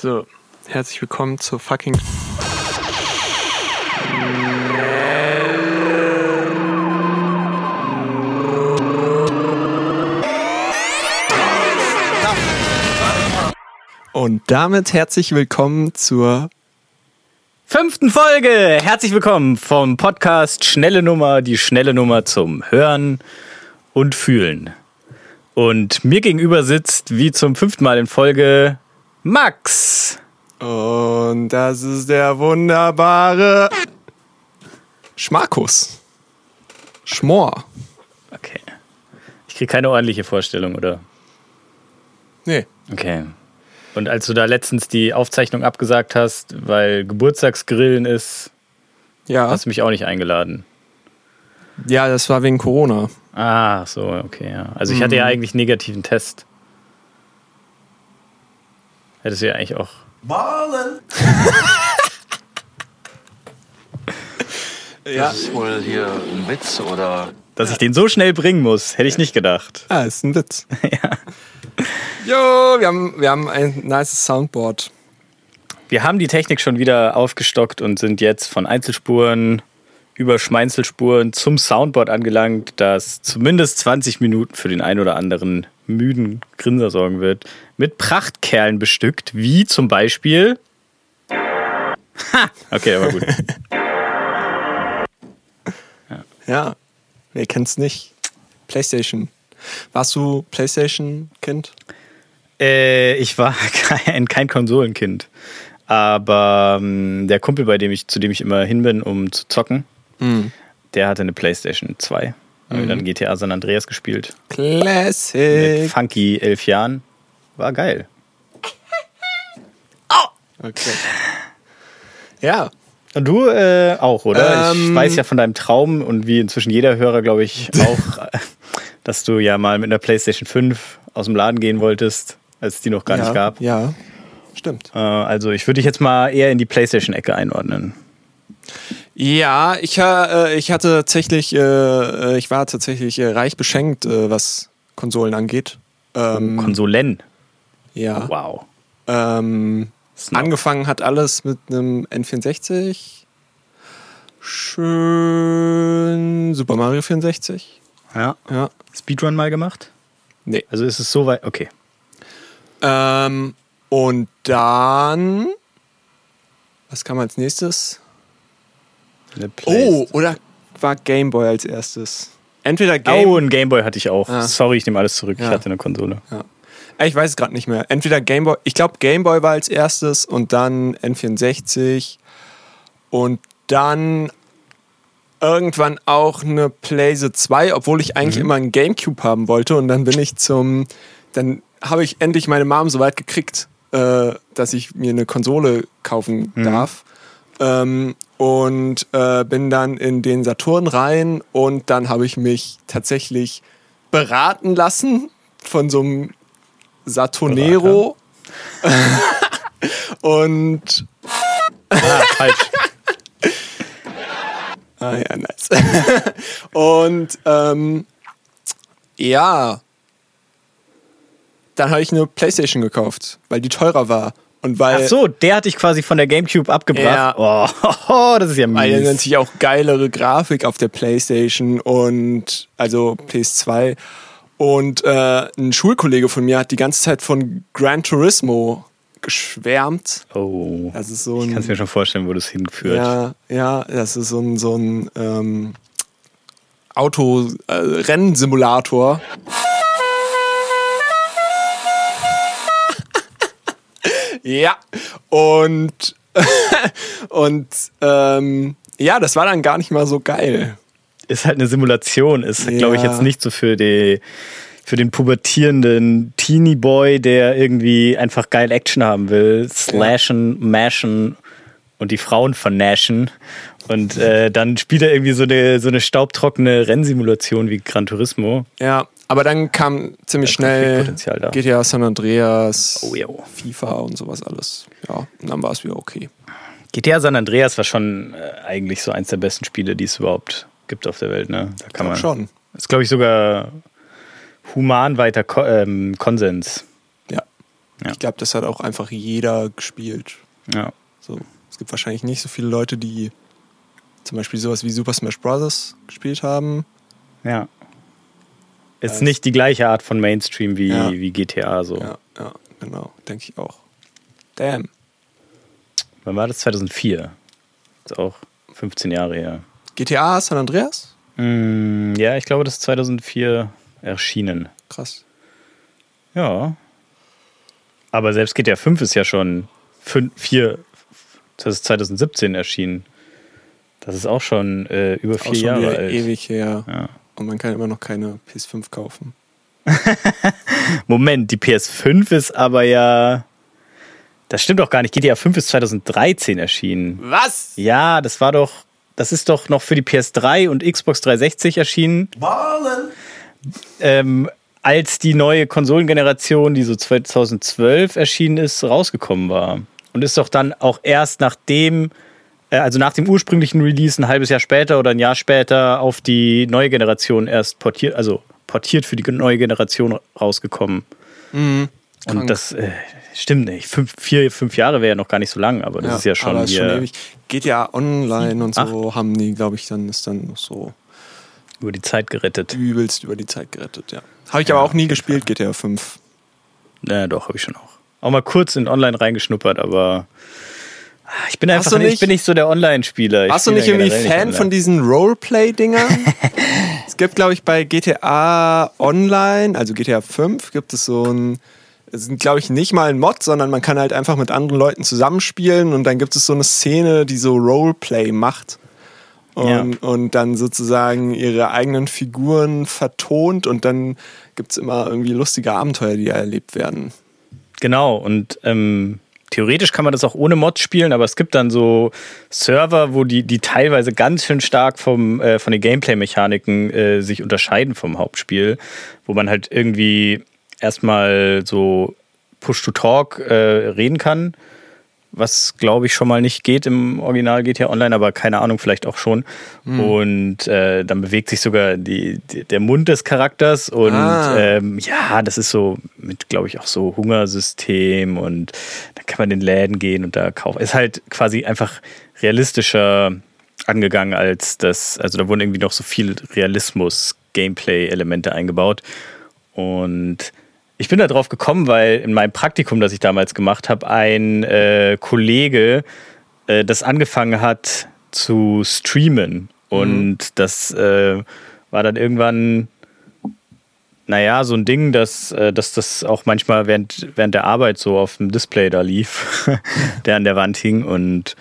So, herzlich willkommen zur fucking. Und damit herzlich willkommen zur fünften Folge. Herzlich willkommen vom Podcast Schnelle Nummer, die schnelle Nummer zum Hören und Fühlen. Und mir gegenüber sitzt, wie zum fünften Mal in Folge, Max. Und das ist der wunderbare Schmarkus. Schmor. Okay. Ich kriege keine ordentliche Vorstellung, oder? Nee. Okay. Und als du da letztens die Aufzeichnung abgesagt hast, weil Geburtstagsgrillen ist, Ja. hast du mich auch nicht eingeladen. Ja, das war wegen Corona. Ah, so, okay, ja. Also ich hatte ja eigentlich einen negativen Test. Hättest du ja eigentlich auch. Ballen! Ja. Das ist wohl hier ein Witz oder. Dass ich den so schnell bringen muss, hätte ich nicht gedacht. Ah, ist ein Witz. ja. Jo, wir haben, wir haben ein nice Soundboard. Wir haben die Technik schon wieder aufgestockt und sind jetzt von Einzelspuren über Schmeinzelspuren zum Soundboard angelangt, das zumindest 20 Minuten für den ein oder anderen müden Grinser sorgen wird. Mit Prachtkerlen bestückt, wie zum Beispiel. Ha! Okay, aber gut. Ja, wer kennt's nicht? PlayStation. Warst du PlayStation-Kind? Äh, ich war kein, kein Konsolenkind. Aber ähm, der Kumpel, bei dem ich, zu dem ich immer hin bin, um zu zocken, der hatte eine PlayStation 2. Haben wir dann GTA San Andreas gespielt. Mit Classic. funky elf Jahren. War geil. Okay. Ja, Und du äh, auch, oder? ich Ähm, weiß ja von deinem Traum und wie inzwischen jeder Hörer, glaube ich, auch, dass du ja mal mit einer PlayStation 5 aus dem Laden gehen wolltest, als es die noch gar ja, nicht gab. Ja, stimmt. Äh, also ich würde dich jetzt mal eher in die PlayStation-Ecke einordnen. Ja, ich, ha- äh, ich hatte tatsächlich, äh, äh, ich war tatsächlich äh, reich beschenkt, äh, was Konsolen angeht. Ähm, Konsolen. Ja. Wow. Ähm, angefangen hat alles mit einem N64. Schön Super Mario 64. Ja. Ja. Speedrun mal gemacht? Nee. Also ist es so weit. Okay. Ähm, und dann. Was kam als nächstes? Eine Oh, oder war Game Boy als erstes? Entweder Game oh, ein Gameboy hatte ich auch. Ah. Sorry, ich nehme alles zurück. Ich Ja. hatte eine Konsole. Äh, Ich weiß es gerade nicht mehr. Entweder Game Boy, ich glaube Game Boy war als erstes und dann N64 und dann irgendwann auch eine Playse 2, obwohl ich eigentlich immer einen Gamecube haben wollte und dann bin ich zum, dann habe ich endlich meine Mom so weit gekriegt, äh, dass ich mir eine Konsole kaufen darf. Ähm, und äh, bin dann in den Saturn rein und dann habe ich mich tatsächlich beraten lassen von so einem Saturnero. und Ah, falsch. ah ja, nice. und ähm, ja, dann habe ich eine Playstation gekauft, weil die teurer war und weil Ach so, der hatte ich quasi von der Gamecube abgebracht. Oh, das ist ja Weil mies. natürlich auch geilere Grafik auf der Playstation und also PS2. Und äh, ein Schulkollege von mir hat die ganze Zeit von Gran Turismo geschwärmt. Oh. Das ist so Ich ein. kann es mir schon vorstellen, wo das hinführt. ja, ja, das ist so ein, so ein ähm, Auto-Rennsimulator. ja, und, und ähm, ja, das war dann gar nicht mal so geil. Ist halt eine Simulation. Ist, Ja. glaube ich, jetzt nicht so für die für den pubertierenden Teenie Boy, der irgendwie einfach geil Action haben will, slashen, mashen und die Frauen vernaschen. Und äh, dann spielt er irgendwie so eine, so eine staubtrockene Rennsimulation wie Gran Turismo. Ja, aber dann kam ziemlich schnell. GTA San Andreas, Oh, jo. FIFA und sowas alles. Ja, und dann war es wieder okay. GTA San Andreas war schon äh, eigentlich so eins der besten Spiele, die es überhaupt gibt auf der Welt. Ne? Da kann man schon. Ist, glaube ich, sogar human weiter Ko ähm, Konsens. Ja. Ja. Ich glaube, das hat auch einfach jeder gespielt. Ja. So, es gibt wahrscheinlich nicht so viele Leute, die zum Beispiel sowas wie Super Smash Bros. gespielt haben. Ja. Ist Also- nicht die gleiche Art von Mainstream wie, Ja. wie GTA so. Ja, ja, genau, denke ich auch. Damn. Wann war das? 2004. Ist auch 15 Jahre her. GTA San Andreas? Mm, ja, ich glaube, das ist 2004 erschienen. Krass. Ja. Aber selbst GTA 5 ist ja schon fün- vier, das ist 2017 erschienen. Das ist auch schon äh, über Auch vier schon Jahre alt. ewig her. Ja. Und man kann immer noch keine PS5 kaufen. Moment, die PS5 ist aber ja. Das stimmt doch gar nicht. GTA 5 ist 2013 erschienen. Was? Ja, das war doch. Das ist doch noch für die PS3 und Xbox 360 erschienen. Ballen. ähm, als die neue Konsolengeneration, die so 2012 erschienen ist, rausgekommen war. Und ist doch dann auch erst nachdem, äh, also nach dem ursprünglichen Release ein halbes Jahr später oder ein Jahr später auf die neue Generation erst portiert, also portiert für die neue Generation rausgekommen. Krank. Und das äh, stimmt nicht. Fünf, vier, fünf Jahre wäre ja noch gar nicht so lang, aber das ist ja schon aber ist hier schon ewig. GTA Online und so haben die, glaube ich, dann ist dann noch so über die Zeit gerettet. übelst über die Zeit gerettet, ja. Habe ich aber auch nie gespielt, GTA 5. Ja, doch, habe ich schon auch. Auch mal kurz in Online reingeschnuppert, aber ich bin einfach nicht, ich nicht- bin nicht so der Online-Spieler. Warst du nicht irgendwie Fan online. von diesen Roleplay-Dingern? es gibt, glaube ich, bei GTA Online, also GTA 5, gibt es so ein. Es sind, glaube ich, nicht mal ein Mod, sondern man kann halt einfach mit anderen Leuten zusammenspielen und dann gibt es so eine Szene, die so Roleplay macht. Und, und dann sozusagen ihre eigenen Figuren vertont und dann gibt es immer irgendwie lustige Abenteuer, die erlebt werden. Genau, und ähm, theoretisch kann man das auch ohne Mods spielen, aber es gibt dann so Server, wo die, die teilweise ganz schön stark vom, äh, von den Gameplay-Mechaniken äh, sich unterscheiden vom Hauptspiel, wo man halt irgendwie erstmal so Push-to-Talk äh, reden kann, was glaube ich schon mal nicht geht im Original GTA Online, aber keine Ahnung, vielleicht auch schon. Und äh, dann bewegt sich sogar die, die, der Mund des Charakters und Ah. ähm, ja, das ist so mit, glaube ich, auch so Hungersystem und da kann man in Läden gehen und da kaufen. Ist halt quasi einfach realistischer angegangen als das, also da wurden irgendwie noch so viel Realismus, Gameplay-Elemente eingebaut. Und ich bin da drauf gekommen, weil in meinem Praktikum, das ich damals gemacht habe, ein äh, Kollege äh, das angefangen hat zu streamen. Und das äh, war dann irgendwann, naja, so ein Ding, dass, äh, dass das auch manchmal während, während der Arbeit so auf dem Display da lief, der an der Wand hing. Und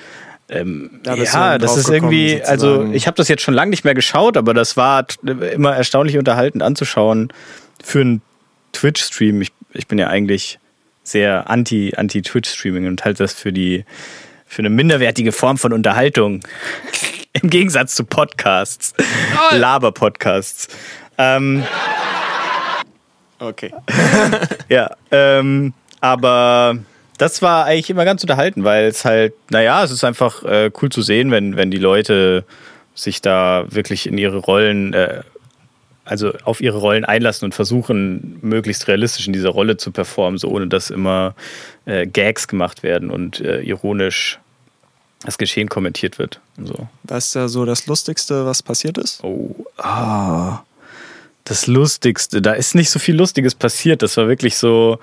ähm, Da ja, das ist irgendwie, also sozusagen. ich habe das jetzt schon lange nicht mehr geschaut, aber das war immer erstaunlich unterhaltend anzuschauen für einen Twitch-Stream. Ich, ich bin ja eigentlich sehr anti, anti-Twitch-Streaming und halte das für die für eine minderwertige Form von Unterhaltung. Im Gegensatz zu Podcasts. Laber-Podcasts. Ähm, Okay. ja, ähm, aber das war eigentlich immer ganz unterhalten, weil es halt, naja, es ist einfach äh, cool zu sehen, wenn, wenn die Leute sich da wirklich in ihre Rollen, äh, also auf ihre Rollen einlassen und versuchen, möglichst realistisch in dieser Rolle zu performen, so ohne dass immer äh, Gags gemacht werden und äh, ironisch das Geschehen kommentiert wird. Und so. Was ist da so das Lustigste, was passiert ist? Oh, ah. Das Lustigste. Da ist nicht so viel Lustiges passiert. Das war wirklich so.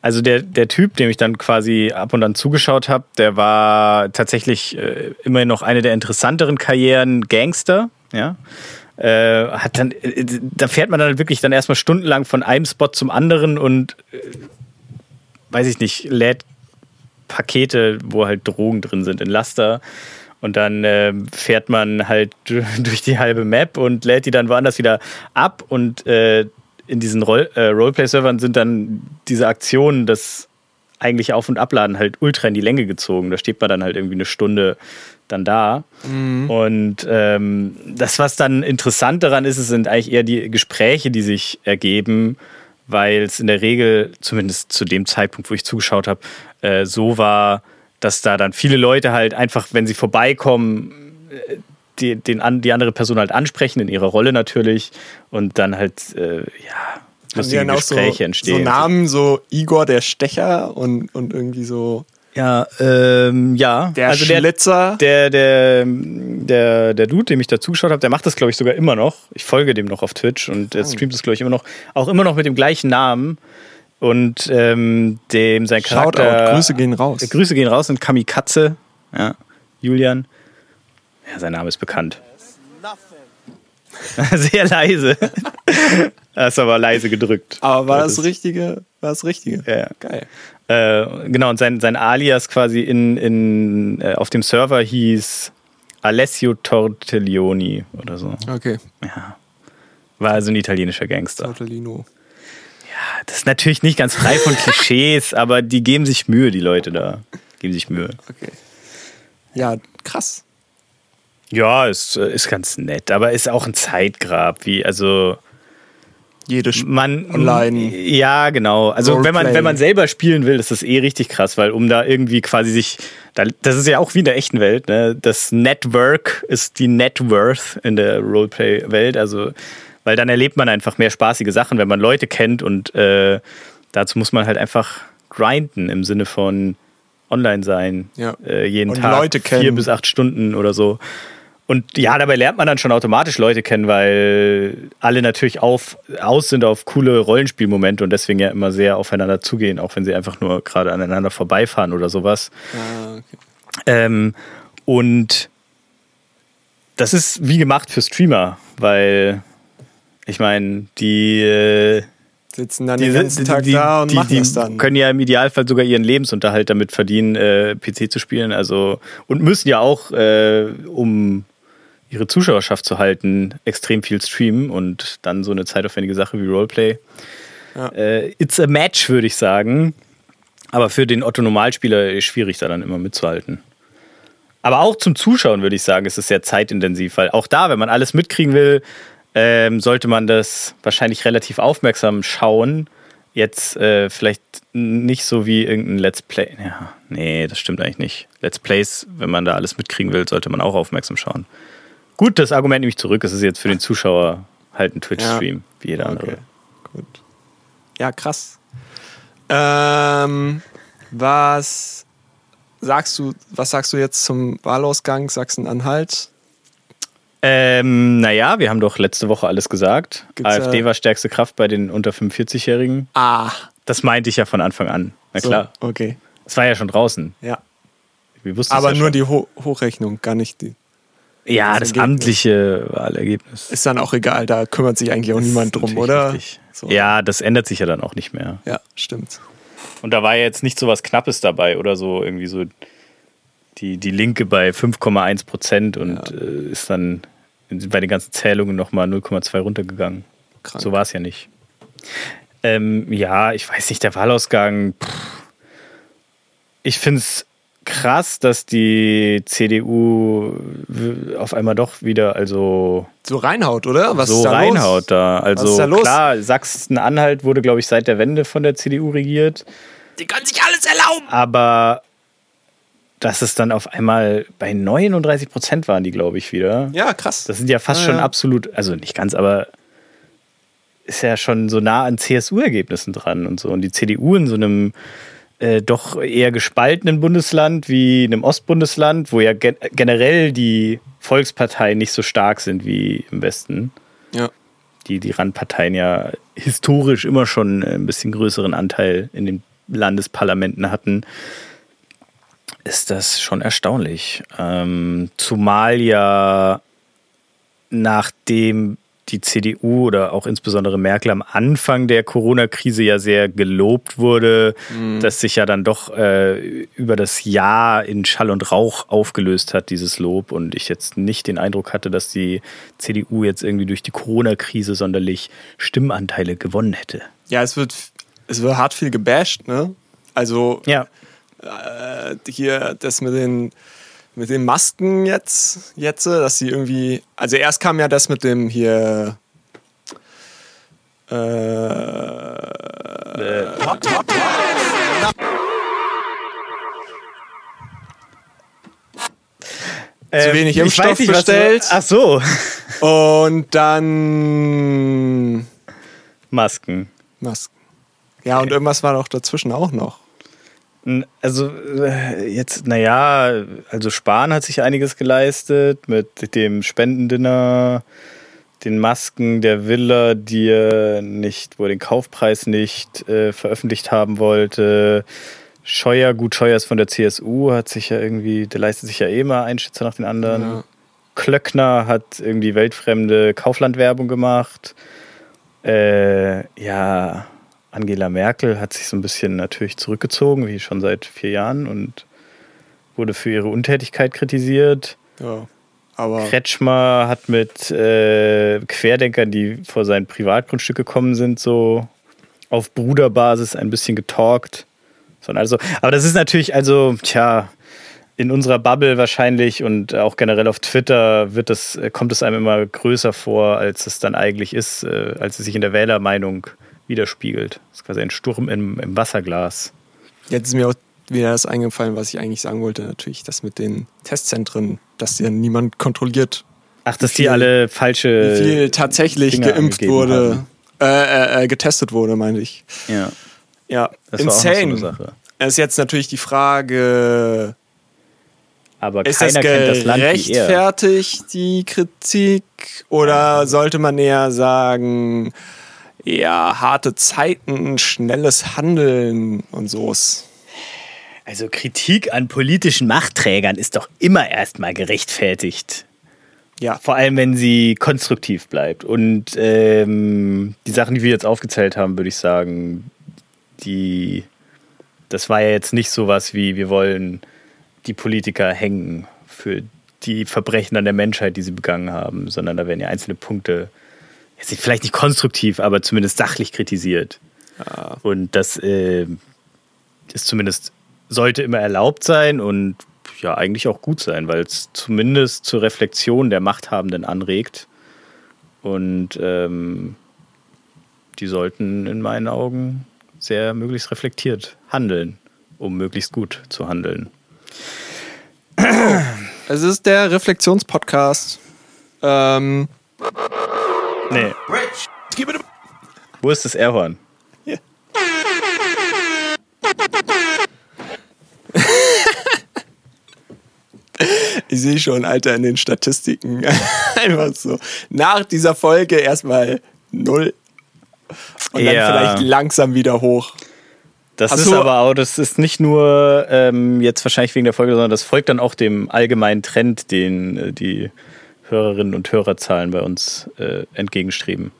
Also der, der Typ, dem ich dann quasi ab und an zugeschaut habe, der war tatsächlich äh, immerhin noch eine der interessanteren Karrieren Gangster, ja. Äh, hat dann, äh, da fährt man dann wirklich dann erstmal stundenlang von einem Spot zum anderen und äh, weiß ich nicht, lädt Pakete, wo halt Drogen drin sind, in Laster. Und dann äh, fährt man halt durch die halbe Map und lädt die dann woanders wieder ab. Und äh, in diesen Roll äh, Roleplay-Servern sind dann diese Aktionen, das eigentlich Auf- und Abladen halt ultra in die Länge gezogen. Da steht man dann halt irgendwie eine Stunde dann da. Und ähm, das, was dann interessant daran ist, es sind eigentlich eher die Gespräche, die sich ergeben, weil es in der Regel, zumindest zu dem Zeitpunkt, wo ich zugeschaut habe, äh, so war, dass da dann viele Leute halt einfach, wenn sie vorbeikommen, äh, die, den, an, die andere Person halt ansprechen, in ihrer Rolle natürlich, und dann halt, äh, ja, lustige dann auch so, Gespräche so entstehen. Namen, so Igor der Stecher und, und irgendwie so Ja, ähm, ja. der also der, Schlitzer. der, der, der, der Dude, dem ich da zugeschaut habe, der macht das, glaube ich, sogar immer noch. Ich folge dem noch auf Twitch und der streamt das, glaube ich, immer noch. Auch immer noch mit dem gleichen Namen. Und ähm, dem sein Charakter. Shoutout, Grüße gehen raus. Äh, Grüße gehen raus und Kamikaze. Ja, Julian. Ja, sein Name ist bekannt. Sehr leise. Hast aber leise gedrückt. Aber war Das das Richtige? War das Richtige? Ja. Geil. Äh, genau, und sein, sein Alias quasi in, in, äh, auf dem Server hieß Alessio Tortelloni oder so. Okay. Ja. War also ein italienischer Gangster. Tortellino. Das ist natürlich nicht ganz frei von Klischees, aber die geben sich Mühe, die Leute da. Geben sich Mühe. Okay. Ja, krass. Ja, ist, äh, ist ganz nett, aber ist auch ein Zeitgrab, wie, also. Jede Sp man Online. ja genau also wenn man wenn man selber spielen will ist das eh richtig krass weil um da irgendwie quasi sich da- das ist ja auch wie in der echten Welt ne das Network ist die Net Worth in der Roleplay Welt also weil dann erlebt man einfach mehr spaßige Sachen wenn man Leute kennt und äh, dazu muss man halt einfach grinden im Sinne von online sein Ja. äh, jeden Und Tag Leute vier bis acht Stunden oder so und ja, dabei lernt man dann schon automatisch Leute kennen, weil alle natürlich auf, aus sind auf coole Rollenspielmomente und deswegen ja immer sehr aufeinander zugehen, auch wenn sie einfach nur gerade aneinander vorbeifahren oder sowas. Ah, okay. Ähm, und das ist wie gemacht für Streamer, weil ich meine, die, äh, Sitzen dann die, den ganzen Tag da und die, machen die es dann. können ja im Idealfall sogar ihren Lebensunterhalt damit verdienen, äh, PC zu spielen. Also und müssen ja auch, äh, um ihre Zuschauerschaft zu halten, extrem viel streamen und dann so eine zeitaufwendige Sache wie Roleplay. Ja. Äh, it's a match, würde ich sagen. Aber für den Otto-Normalspieler ist schwierig, da dann immer mitzuhalten. Aber auch zum Zuschauen, würde ich sagen, ist es sehr zeitintensiv, weil auch da, wenn man alles mitkriegen will, ähm, sollte man das wahrscheinlich relativ aufmerksam schauen. Jetzt äh, vielleicht nicht so wie irgendein Let's Play. Ja, nee, das stimmt eigentlich nicht. Let's Plays, wenn man da alles mitkriegen will, sollte man auch aufmerksam schauen. Gut, das Argument nehme ich zurück. Es ist jetzt für den Zuschauer halt ein Twitch-Stream, wie jeder andere. Okay. Gut. Ja, krass. Ähm, was sagst du, was sagst du jetzt zum Wahlausgang Sachsen-Anhalt? Ähm, naja, wir haben doch letzte Woche alles gesagt. Gibt's, AfD äh, war stärkste Kraft bei den unter 45-Jährigen. Ah, Das meinte ich ja von Anfang an. Na so, klar. okay. Es war ja schon draußen. Ja. Wir wussten es Aber ja nur schon. die Ho Hochrechnung, gar nicht die. Ja, das das Ergebnis. amtliche Wahlergebnis. Ist dann auch egal, da kümmert sich eigentlich auch niemand drum, oder? richtig. So. Ja, das ändert sich ja dann auch nicht mehr. Ja, stimmt. Und da war ja jetzt nicht so was Knappes dabei oder so irgendwie so die, die Linke bei 5,1 Prozent und Ja. äh, ist dann bei den ganzen Zählungen nochmal 0,2 runtergegangen. Krank. So war es ja nicht. Ähm, ja, ich weiß nicht, der Wahlausgang. Pff. Ich finde es krass, dass die CDU auf einmal doch wieder, also So reinhaut, oder? Was so ist da reinhaut los? da. Was Also ist da los? klar, Sachsen-Anhalt wurde, glaube ich, seit der Wende von der CDU regiert. Die können sich alles erlauben. Aber dass es dann auf einmal bei 39 Prozent waren die, glaube ich, wieder. Ja, krass. Das sind ja fast Ja, schon ja. absolut, also nicht ganz, aber ist ja schon so nah an CSU-Ergebnissen dran und so. Und die CDU in so einem äh, doch eher gespaltenen Bundesland wie einem Ostbundesland, wo ja gen generell die Volksparteien nicht so stark sind wie im Westen. ja. Die, die Randparteien ja historisch immer schon ein bisschen größeren Anteil in den Landesparlamenten hatten ist das schon erstaunlich. Ähm, zumal ja nachdem die CDU oder auch insbesondere Merkel am Anfang der Corona-Krise ja sehr gelobt wurde, dass sich ja dann doch äh, über das Jahr in Schall und Rauch aufgelöst hat, dieses Lob. Und ich jetzt nicht den Eindruck hatte, dass die CDU jetzt irgendwie durch die Corona-Krise sonderlich Stimmanteile gewonnen hätte. Ja, es wird, es wird hart viel gebasht, ne? Also Ja, äh, hier das mit den mit den Masken jetzt, jetzt, dass sie irgendwie, also erst kam ja das mit dem hier äh, zu wenig ich Impfstoff nicht, was du- bestellt. Ach so. und dann Masken. Masken. Ja, und irgendwas war doch dazwischen auch noch. Also äh, jetzt, naja, also Spahn hat sich einiges geleistet mit dem Spendendinner, den Masken der Villa, die er nicht, wo er den Kaufpreis nicht äh, veröffentlicht haben wollte. Scheuer, gut, Scheuer ist von der CSU, hat sich ja irgendwie, der leistet sich ja eh mal einen Schützer nach den anderen. Ja. Klöckner hat irgendwie weltfremde Kauflandwerbung gemacht. Äh, ja, Angela Merkel hat sich so ein bisschen natürlich zurückgezogen, wie schon seit vier Jahren und wurde für ihre Untätigkeit kritisiert. Ja. Aber Kretschmer hat mit äh, Querdenkern, die vor sein Privatgrundstück gekommen sind, so auf Bruderbasis ein bisschen getalkt. So, Also, aber das ist natürlich, also, tja, in unserer Bubble wahrscheinlich und auch generell auf Twitter wird das, äh, kommt es einem immer größer vor, als es dann eigentlich ist, äh, als es sich in der Wählermeinung widerspiegelt. Das ist quasi ein Sturm im, im Wasserglas. jetzt ist mir auch wieder das eingefallen, was ich eigentlich sagen wollte. Natürlich, das mit den Testzentren, dass ja niemand kontrolliert, Ach, dass viel- die alle falsche. wie viel tatsächlich Dinger geimpft wurde, äh, äh, äh, getestet wurde, meine ich. Ja, Ja, das war auch noch so insane. eine Sache. Es ist jetzt natürlich die Frage, Aber ist das keiner kennt das Land wie er. gerechtfertigt, die Kritik? Oder sollte man eher sagen, ja, harte Zeiten, schnelles Handeln und so. Also Kritik an politischen Machtträgern ist doch immer erstmal gerechtfertigt. Ja, Vor allem, wenn sie konstruktiv bleibt. Und ähm, die Sachen, die wir jetzt aufgezählt haben, würde ich sagen, die, das war ja jetzt nicht sowas wie, wir wollen die Politiker hängen für die Verbrechen an der Menschheit, die sie begangen haben, sondern da werden ja einzelne Punkte, jetzt vielleicht nicht konstruktiv, aber zumindest sachlich kritisiert. Und das äh, ist zumindest, sollte immer erlaubt sein und ja, eigentlich auch gut sein, weil es zumindest zur Reflexion der Machthabenden anregt. Und ähm, die sollten in meinen Augen sehr möglichst reflektiert handeln, um möglichst gut zu handeln. es ist der Reflexionspodcast. Ähm, Nee. Wo ist das Airhorn? ich sehe schon, Alter, in den Statistiken. Einfach so. Nach dieser Folge erstmal null. Und dann Ja. vielleicht langsam wieder hoch. Das Hast ist aber auch, das ist nicht nur ähm, jetzt wahrscheinlich wegen der Folge, sondern das folgt dann auch dem allgemeinen Trend, den äh, die Hörerinnen und Hörerzahlen bei uns äh, entgegenstreben.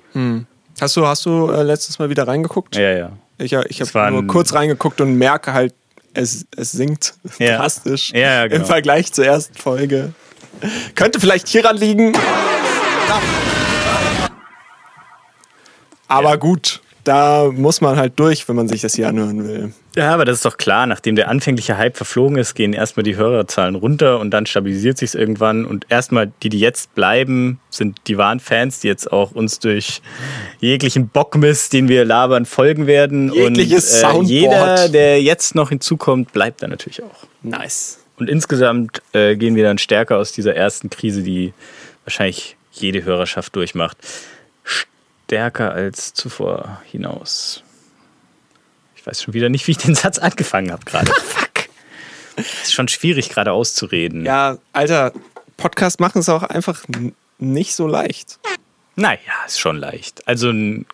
Hast du, hast du äh, letztes Mal wieder reingeguckt? Ja, ja. Ich, ich Es habe nur kurz reingeguckt und merke halt, es, es sinkt Ja. drastisch ja, genau. im Vergleich zur ersten Folge. Könnte vielleicht hieran liegen. Aber Ja. gut, da muss man halt durch, wenn man sich das hier anhören will. Ja, aber das ist doch klar. Nachdem der anfängliche Hype verflogen ist, gehen erstmal die Hörerzahlen runter und dann stabilisiert sich irgendwann. Und erstmal die, die jetzt bleiben, sind die wahren Fans, die jetzt auch uns durch jeglichen Bockmist, den wir labern, folgen werden. Jegliches und äh, jeder, der jetzt noch hinzukommt, bleibt dann natürlich auch. Nice. Und insgesamt äh, gehen wir dann stärker aus dieser ersten Krise, die wahrscheinlich jede Hörerschaft durchmacht, stärker als zuvor hinaus. Ich weiß schon wieder nicht, wie ich den Satz angefangen habe gerade. Fuck. Ist schon schwierig, gerade auszureden. Ja, Alter, Podcast machen ist auch einfach nicht so leicht. Naja, ist schon leicht. Also ein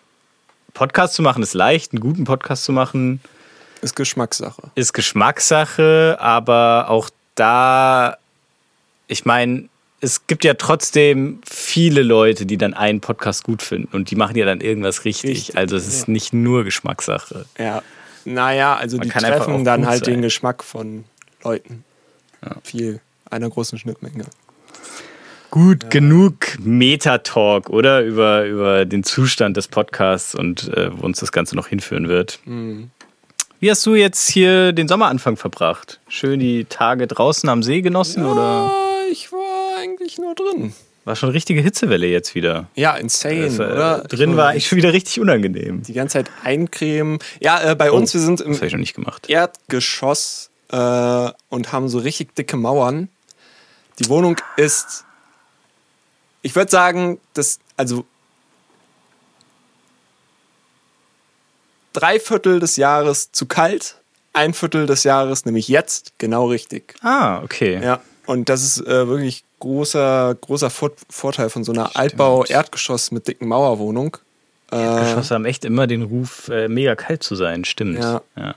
Podcast zu machen ist leicht, einen guten Podcast zu machen Ist Geschmackssache. ist Geschmackssache, aber auch da, ich meine, es gibt ja trotzdem viele Leute, die dann einen Podcast gut finden und die machen ja dann irgendwas richtig. Richtig, also es ist ja. nicht nur Geschmackssache. Ja. Naja, also Man die treffen dann halt den sein. Geschmack von Leuten. Viel, einer großen Schnittmenge. Gut, genug Meta-Talk, oder? Über, über den Zustand des Podcasts und äh, wo uns das Ganze noch hinführen wird. Mhm. Wie hast du jetzt hier den Sommeranfang verbracht? Schön die Tage draußen am See genossen oder ich war eigentlich nur drin. war schon richtige Hitzewelle jetzt wieder? Ja, insane, äh, oder? drin war ich schon wieder richtig unangenehm. Die ganze Zeit eincremen. Ja, äh, bei uns, wir sind im Das ich noch nicht gemacht. Erdgeschoss äh, und haben so richtig dicke Mauern. Die Wohnung ist, ich würde sagen, das, also drei Viertel des Jahres zu kalt, ein Viertel des Jahres, nämlich jetzt, genau richtig. Ah, okay. Ja, und das ist äh, wirklich großer, großer Vor Vorteil von so einer Altbau-Erdgeschoss mit dicken Mauerwohnung. Äh, Geschosse haben echt immer den Ruf, äh, mega kalt zu sein, stimmt. Ja. ja.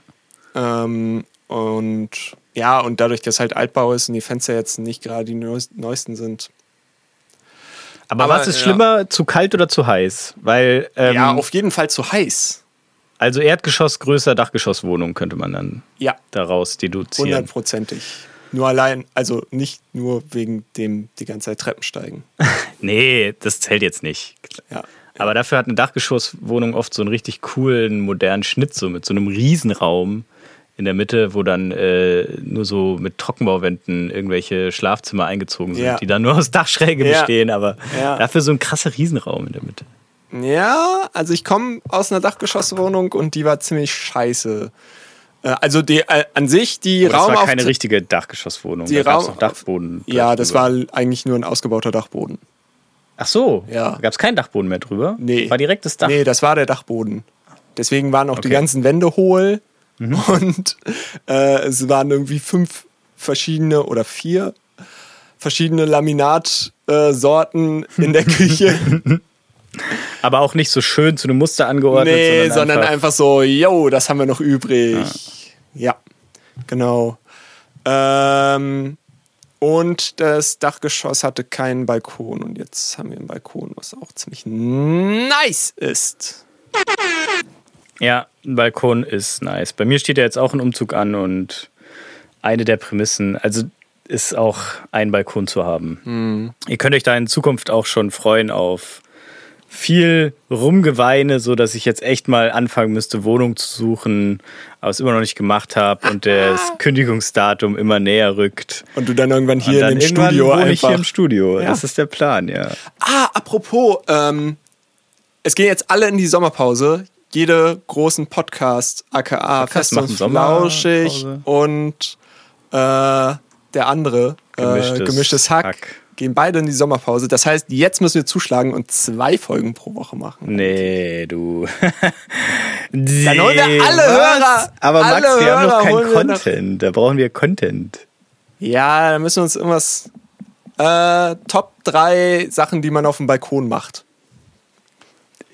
Ähm, und ja, und dadurch, dass halt Altbau ist und die Fenster jetzt nicht gerade die neues- neuesten sind. Aber, Aber, was ist ja. schlimmer, zu kalt oder zu heiß? Weil, ähm, ja, auf jeden Fall zu heiß. also Erdgeschoss größer Dachgeschosswohnung könnte man dann Ja, daraus deduzieren. hundertprozentig. Nur allein, also nicht nur wegen dem die ganze Zeit Treppen steigen. Nee, das zählt jetzt nicht. Ja. Aber dafür hat eine Dachgeschosswohnung oft so einen richtig coolen, modernen Schnitt, so mit so einem Riesenraum in der Mitte, wo dann äh, nur so mit Trockenbauwänden irgendwelche Schlafzimmer eingezogen sind, Ja. die dann nur aus Dachschräge Ja. bestehen, aber Ja. dafür so ein krasser Riesenraum in der Mitte. Ja, also ich komme aus einer Dachgeschosswohnung und die war ziemlich scheiße. Äh, Also die äh, an sich die Aber das Raum war keine richtige Dachgeschosswohnung, Die da gab es Raum- noch Dachboden. Ja, das drüber. war eigentlich nur ein ausgebauter Dachboden. Ach so, Ja. da gab es keinen Dachboden mehr drüber? Nee. War direkt das Dach? Nee, das war der Dachboden. Deswegen waren auch die Okay. ganzen Wände hohl und äh, es waren irgendwie fünf verschiedene oder vier verschiedene Laminatsorten in der Küche. Aber auch nicht so schön zu einem Muster angeordnet, nee, sondern, sondern einfach, so, yo, das haben wir noch übrig. Ja, genau. Ähm, und das Dachgeschoss hatte keinen Balkon und jetzt haben wir einen Balkon, was auch ziemlich nice ist. Ja, ein Balkon ist nice. Bei mir steht ja jetzt auch ein Umzug an und eine der Prämissen, also ist auch ein Balkon zu haben. Ihr könnt euch da in Zukunft auch schon freuen auf viel Rumgeweine, so dass ich jetzt echt mal anfangen müsste, Wohnung zu suchen, aber es immer noch nicht gemacht habe und das Kündigungsdatum immer näher rückt. Und du dann irgendwann Und hier dann in dem irgendwann Studio wohne ich hier einfach. im Studio. Ja. Das ist der Plan, ja. Ah, apropos, ähm, es gehen jetzt alle in die Sommerpause. Jede großen Podcast, aka Podcast Fest und. Flauschig und äh, der andere, Gemischtes äh, gemischtes Hack, Hack. Gehen beide in die Sommerpause. Das heißt, jetzt müssen wir zuschlagen und zwei Folgen pro Woche machen. Nee, du. Dann holen wir alle Was? Hörer, Aber Max, alle wir haben Hörer noch holen wir keinen noch. Content. Da brauchen wir Content. Ja, da müssen wir uns irgendwas. Äh, Top 3 Sachen, die man auf dem Balkon macht.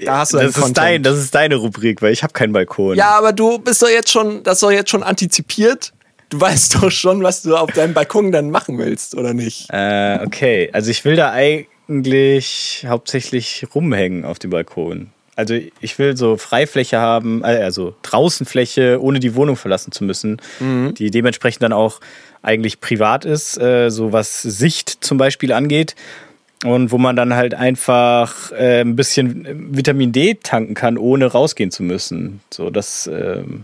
Da hast du das ist, Content. dein, das ist deine Rubrik, weil ich habe keinen Balkon. Ja, aber du bist doch jetzt schon, das ist doch jetzt schon antizipiert. Du weißt doch schon, was du auf deinem Balkon dann machen willst, oder nicht? Äh, okay, also ich will da eigentlich hauptsächlich rumhängen auf dem Balkon. Also ich will so Freifläche haben, äh, also Draußenfläche, ohne die Wohnung verlassen zu müssen, Mhm. die dementsprechend dann auch eigentlich privat ist, äh, so was Sicht zum Beispiel angeht. Und wo man dann halt einfach äh, ein bisschen Vitamin D tanken kann, ohne rausgehen zu müssen. So, das ähm,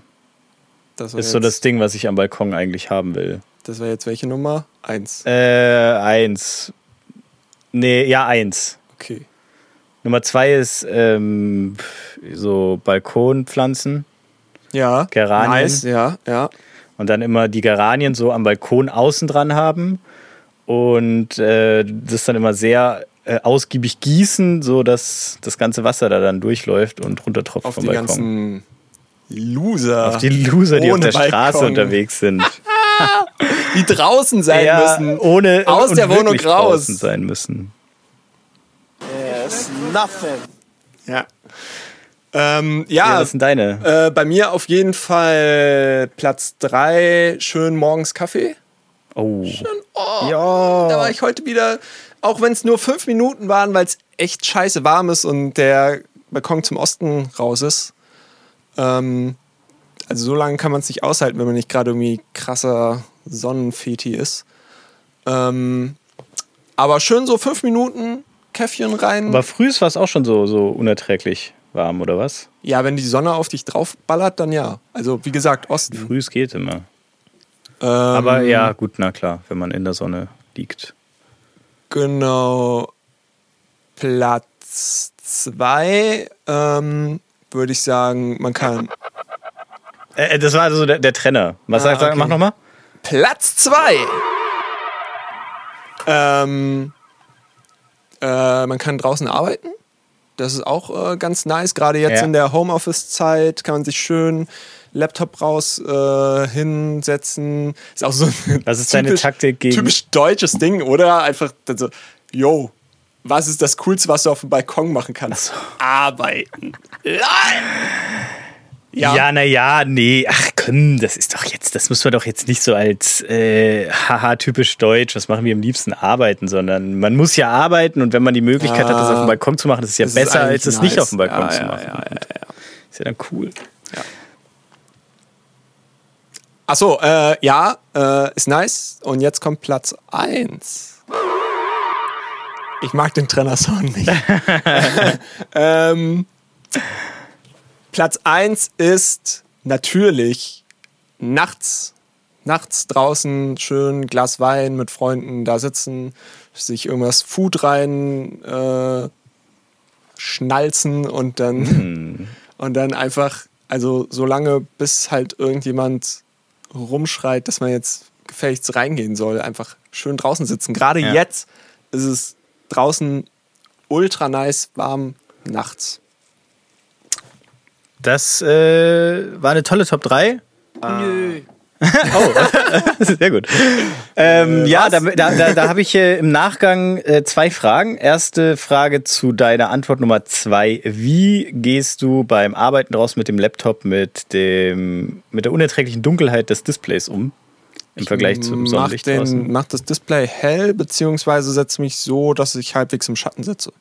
Das ist so jetzt, das Ding, was ich am Balkon eigentlich haben will. Das war jetzt welche Nummer? Eins. Äh, eins. Nee, ja, eins. Okay. Nummer zwei ist ähm, so Balkonpflanzen Ja. Geranien. Nice, ja, ja. und dann immer die Geranien so am Balkon außen dran haben und äh, das dann immer sehr äh, ausgiebig gießen, so dass das ganze Wasser da dann durchläuft und runtertropft Auf vom die Balkon. ganzen Loser. Auf die Loser, die auf der Straße Balkon. unterwegs sind. die draußen sein Ja, müssen. ohne Aus und der Wohnung raus. draußen sein müssen. Yes, nothing. Ja. Ähm, Ja, ja, was sind deine? äh, bei mir auf jeden Fall Platz 3, schön morgens Kaffee. Oh. Oh, Ja. Da war ich heute wieder, auch wenn es nur fünf Minuten waren, weil es echt scheiße warm ist und der Balkon zum Osten raus ist. Ähm, also so lange kann man es nicht aushalten, wenn man nicht gerade irgendwie krasser Sonnenfeti ist. Ähm, aber schön so fünf Minuten Käffchen rein. Aber früh war es auch schon so, so unerträglich warm, oder was? ja, wenn die Sonne auf dich draufballert, dann ja. Also wie gesagt, Osten. Früh geht immer. Ähm, Aber ja, gut, na klar, wenn man in der Sonne liegt. Genau. Platz zwei ähm, würde ich sagen, man kann. Äh, das war also der, der Trenner. Was Ah, sagst du? okay. Mach nochmal. Platz zwei. Ähm, äh, man kann draußen arbeiten. Das ist auch äh, ganz nice. Gerade jetzt Ja. in der Homeoffice-Zeit kann man sich schön Laptop raus äh, hinsetzen. Ist auch so ein Was ist deine Taktik gegen- typisch deutsches Ding, oder? Einfach so, yo, was ist das Coolste, was du auf dem Balkon machen kannst? Arbeiten. Ja, ja naja, nee, ach komm, das ist doch jetzt, das muss man doch jetzt nicht so als äh, haha typisch deutsch, was machen wir am liebsten arbeiten, sondern man muss ja arbeiten und wenn man die Möglichkeit hat, das auf dem Balkon zu machen, das ist ja Das ist besser, eigentlich als es nicht nice. auf dem Balkon Ja, zu ja, machen. ja, ja, Ist ja dann cool. Achso, äh, ja, äh, ist nice. Und jetzt kommt Platz 1. Ich mag den Trenner-Sound nicht. ähm, Platz 1 ist natürlich nachts. Nachts draußen schön Glas Wein mit Freunden da sitzen, sich irgendwas Food rein äh, schnalzen und dann, und dann einfach, also so lange, bis halt irgendjemand rumschreit, dass man jetzt gefälligst reingehen soll, einfach schön draußen sitzen. Gerade Ja. jetzt ist es draußen ultra nice warm nachts. Das äh, war eine tolle Top 3. Nö. Sehr gut. Ähm, ja, da, da, da, da habe ich äh, im Nachgang äh, zwei Fragen. Erste Frage zu deiner Antwort Nummer zwei. Wie gehst du beim Arbeiten draußen mit dem Laptop mit, dem, mit der unerträglichen Dunkelheit des Displays um? Im Vergleich zum mach, Sonnenlicht den, draußen? mach das Display hell, beziehungsweise setze mich so, dass ich halbwegs im Schatten sitze.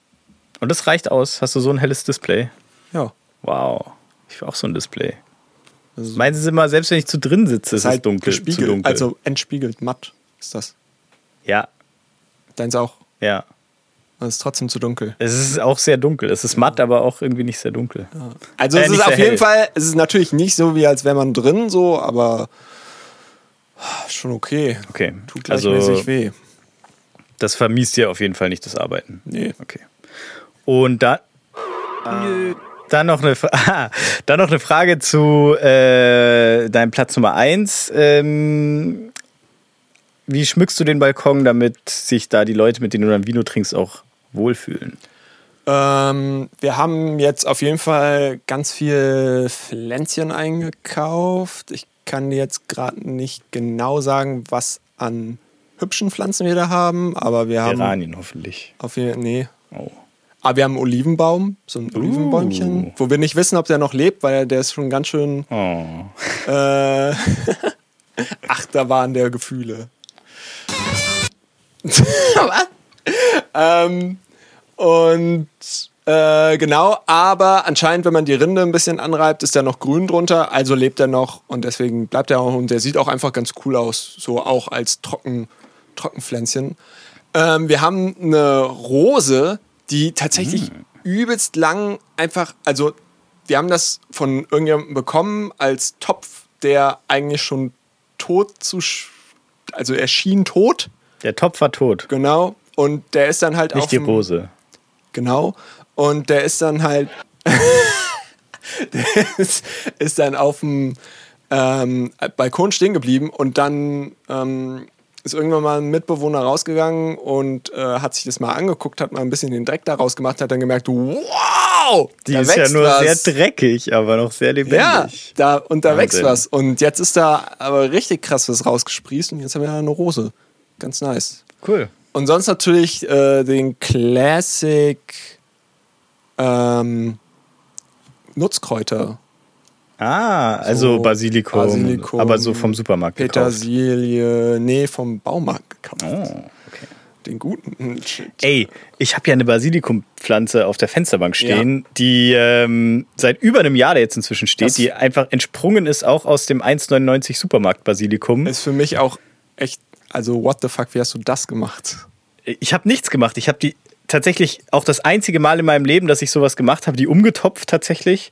Und das reicht aus. Hast du so ein helles Display? Ja. Wow. Ich will auch so ein Display. Also, Meinen Sie immer, selbst wenn ich zu drin sitze, ist es halt dunkel, zu gespiegelt, dunkel. also entspiegelt matt ist das. ja, Deins auch. ja. Das ist trotzdem zu dunkel. Es ist auch sehr dunkel. Es ist matt, aber auch irgendwie nicht sehr dunkel. Also Äh, es ist auf jeden hell. Fall, es ist natürlich nicht so, wie als wäre man drin so, aber schon okay. Okay. Tut also gleichmäßig weh. das vermisst dir auf jeden Fall nicht das Arbeiten. Nee. Okay. Und da, dann, noch eine, ah, dann noch eine Frage zu äh, deinem Platz Nummer 1. Ähm, wie schmückst du den Balkon, damit sich da die Leute, mit denen du dann Vino trinkst, auch wohlfühlen? Ähm, wir haben jetzt auf jeden Fall ganz viel Pflänzchen eingekauft. Ich kann dir jetzt gerade nicht genau sagen, was an hübschen Pflanzen wir da haben, aber wir haben Geranien hoffentlich. auf jeden nee. Oh. Aber wir haben einen Olivenbaum, so ein Olivenbäumchen, wo wir nicht wissen, ob der noch lebt, weil der ist schon ganz schön Oh. äh, Achterbahn der Gefühle. Was? ähm, und äh, genau, aber anscheinend, wenn man die Rinde ein bisschen anreibt, ist der noch grün drunter, also lebt er noch und deswegen bleibt er auch und der sieht auch einfach ganz cool aus, so auch als Trocken, Trockenpflänzchen. Ähm, wir haben eine Rose, die tatsächlich übelst lang einfach, also wir haben das von irgendjemandem bekommen als Topf, der eigentlich schon tot zu, sch- also er schien tot, Der Topf war tot, genau. Und der ist dann halt nicht auf die dem- Rose. Genau. Und der ist dann halt. der ist, ist dann auf dem ähm, Balkon stehen geblieben und dann ähm, ist irgendwann mal ein Mitbewohner rausgegangen und äh, hat sich das mal angeguckt, hat mal ein bisschen den Dreck daraus gemacht, hat dann gemerkt, wow! Die da ist ja nur was. sehr dreckig, aber noch sehr lebendig. Ja, da, und da Wahnsinn. wächst was. Und jetzt ist da aber richtig krass was rausgesprießt und jetzt haben wir eine Rose. Ganz nice. Cool. Und sonst natürlich äh, den Classic ähm, Nutzkräuter. Ah, also So, Basilikum, Basilikum, aber so vom Supermarkt gekauft. Petersilie, nee, vom Baumarkt gekauft. Oh, okay. Den guten. Shit. Ey, ich habe ja eine Basilikumpflanze auf der Fensterbank stehen, die ähm, seit über einem Jahr jetzt inzwischen steht, Das- die einfach entsprungen ist auch aus dem 1,99 Supermarkt Basilikum. Ist für mich auch echt, also what the fuck, wie hast du das gemacht? Ich habe nichts gemacht. Ich habe die tatsächlich auch das einzige Mal in meinem Leben, dass ich sowas gemacht habe, die umgetopft tatsächlich.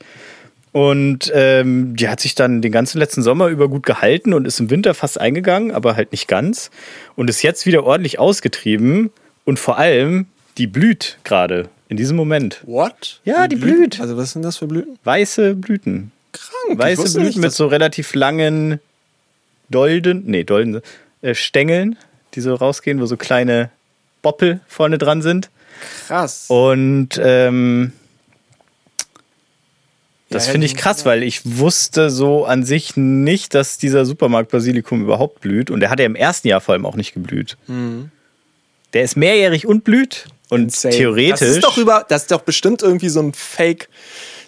Und ähm, die hat sich dann den ganzen letzten Sommer über gut gehalten und ist im Winter fast eingegangen, aber halt nicht ganz. Und ist jetzt wieder ordentlich ausgetrieben. Und vor allem, die blüht gerade in diesem Moment. What? Ja, die blüht. Also was sind das für Blüten? Weiße Blüten. Krank. Weiße Blüten nicht, mit so relativ langen Dolden, nee, Dolden, äh, Stängeln, die so rausgehen, wo so kleine Boppel vorne dran sind. Krass. Und ähm, Das Ja, finde ich ja, krass, weil ich wusste so an sich nicht, dass dieser Supermarkt Basilikum überhaupt blüht. Und der hat ja im ersten Jahr vor allem auch nicht geblüht. Der ist mehrjährig und blüht. Und Insane. theoretisch. Das ist doch über, das ist doch bestimmt irgendwie so ein Fake.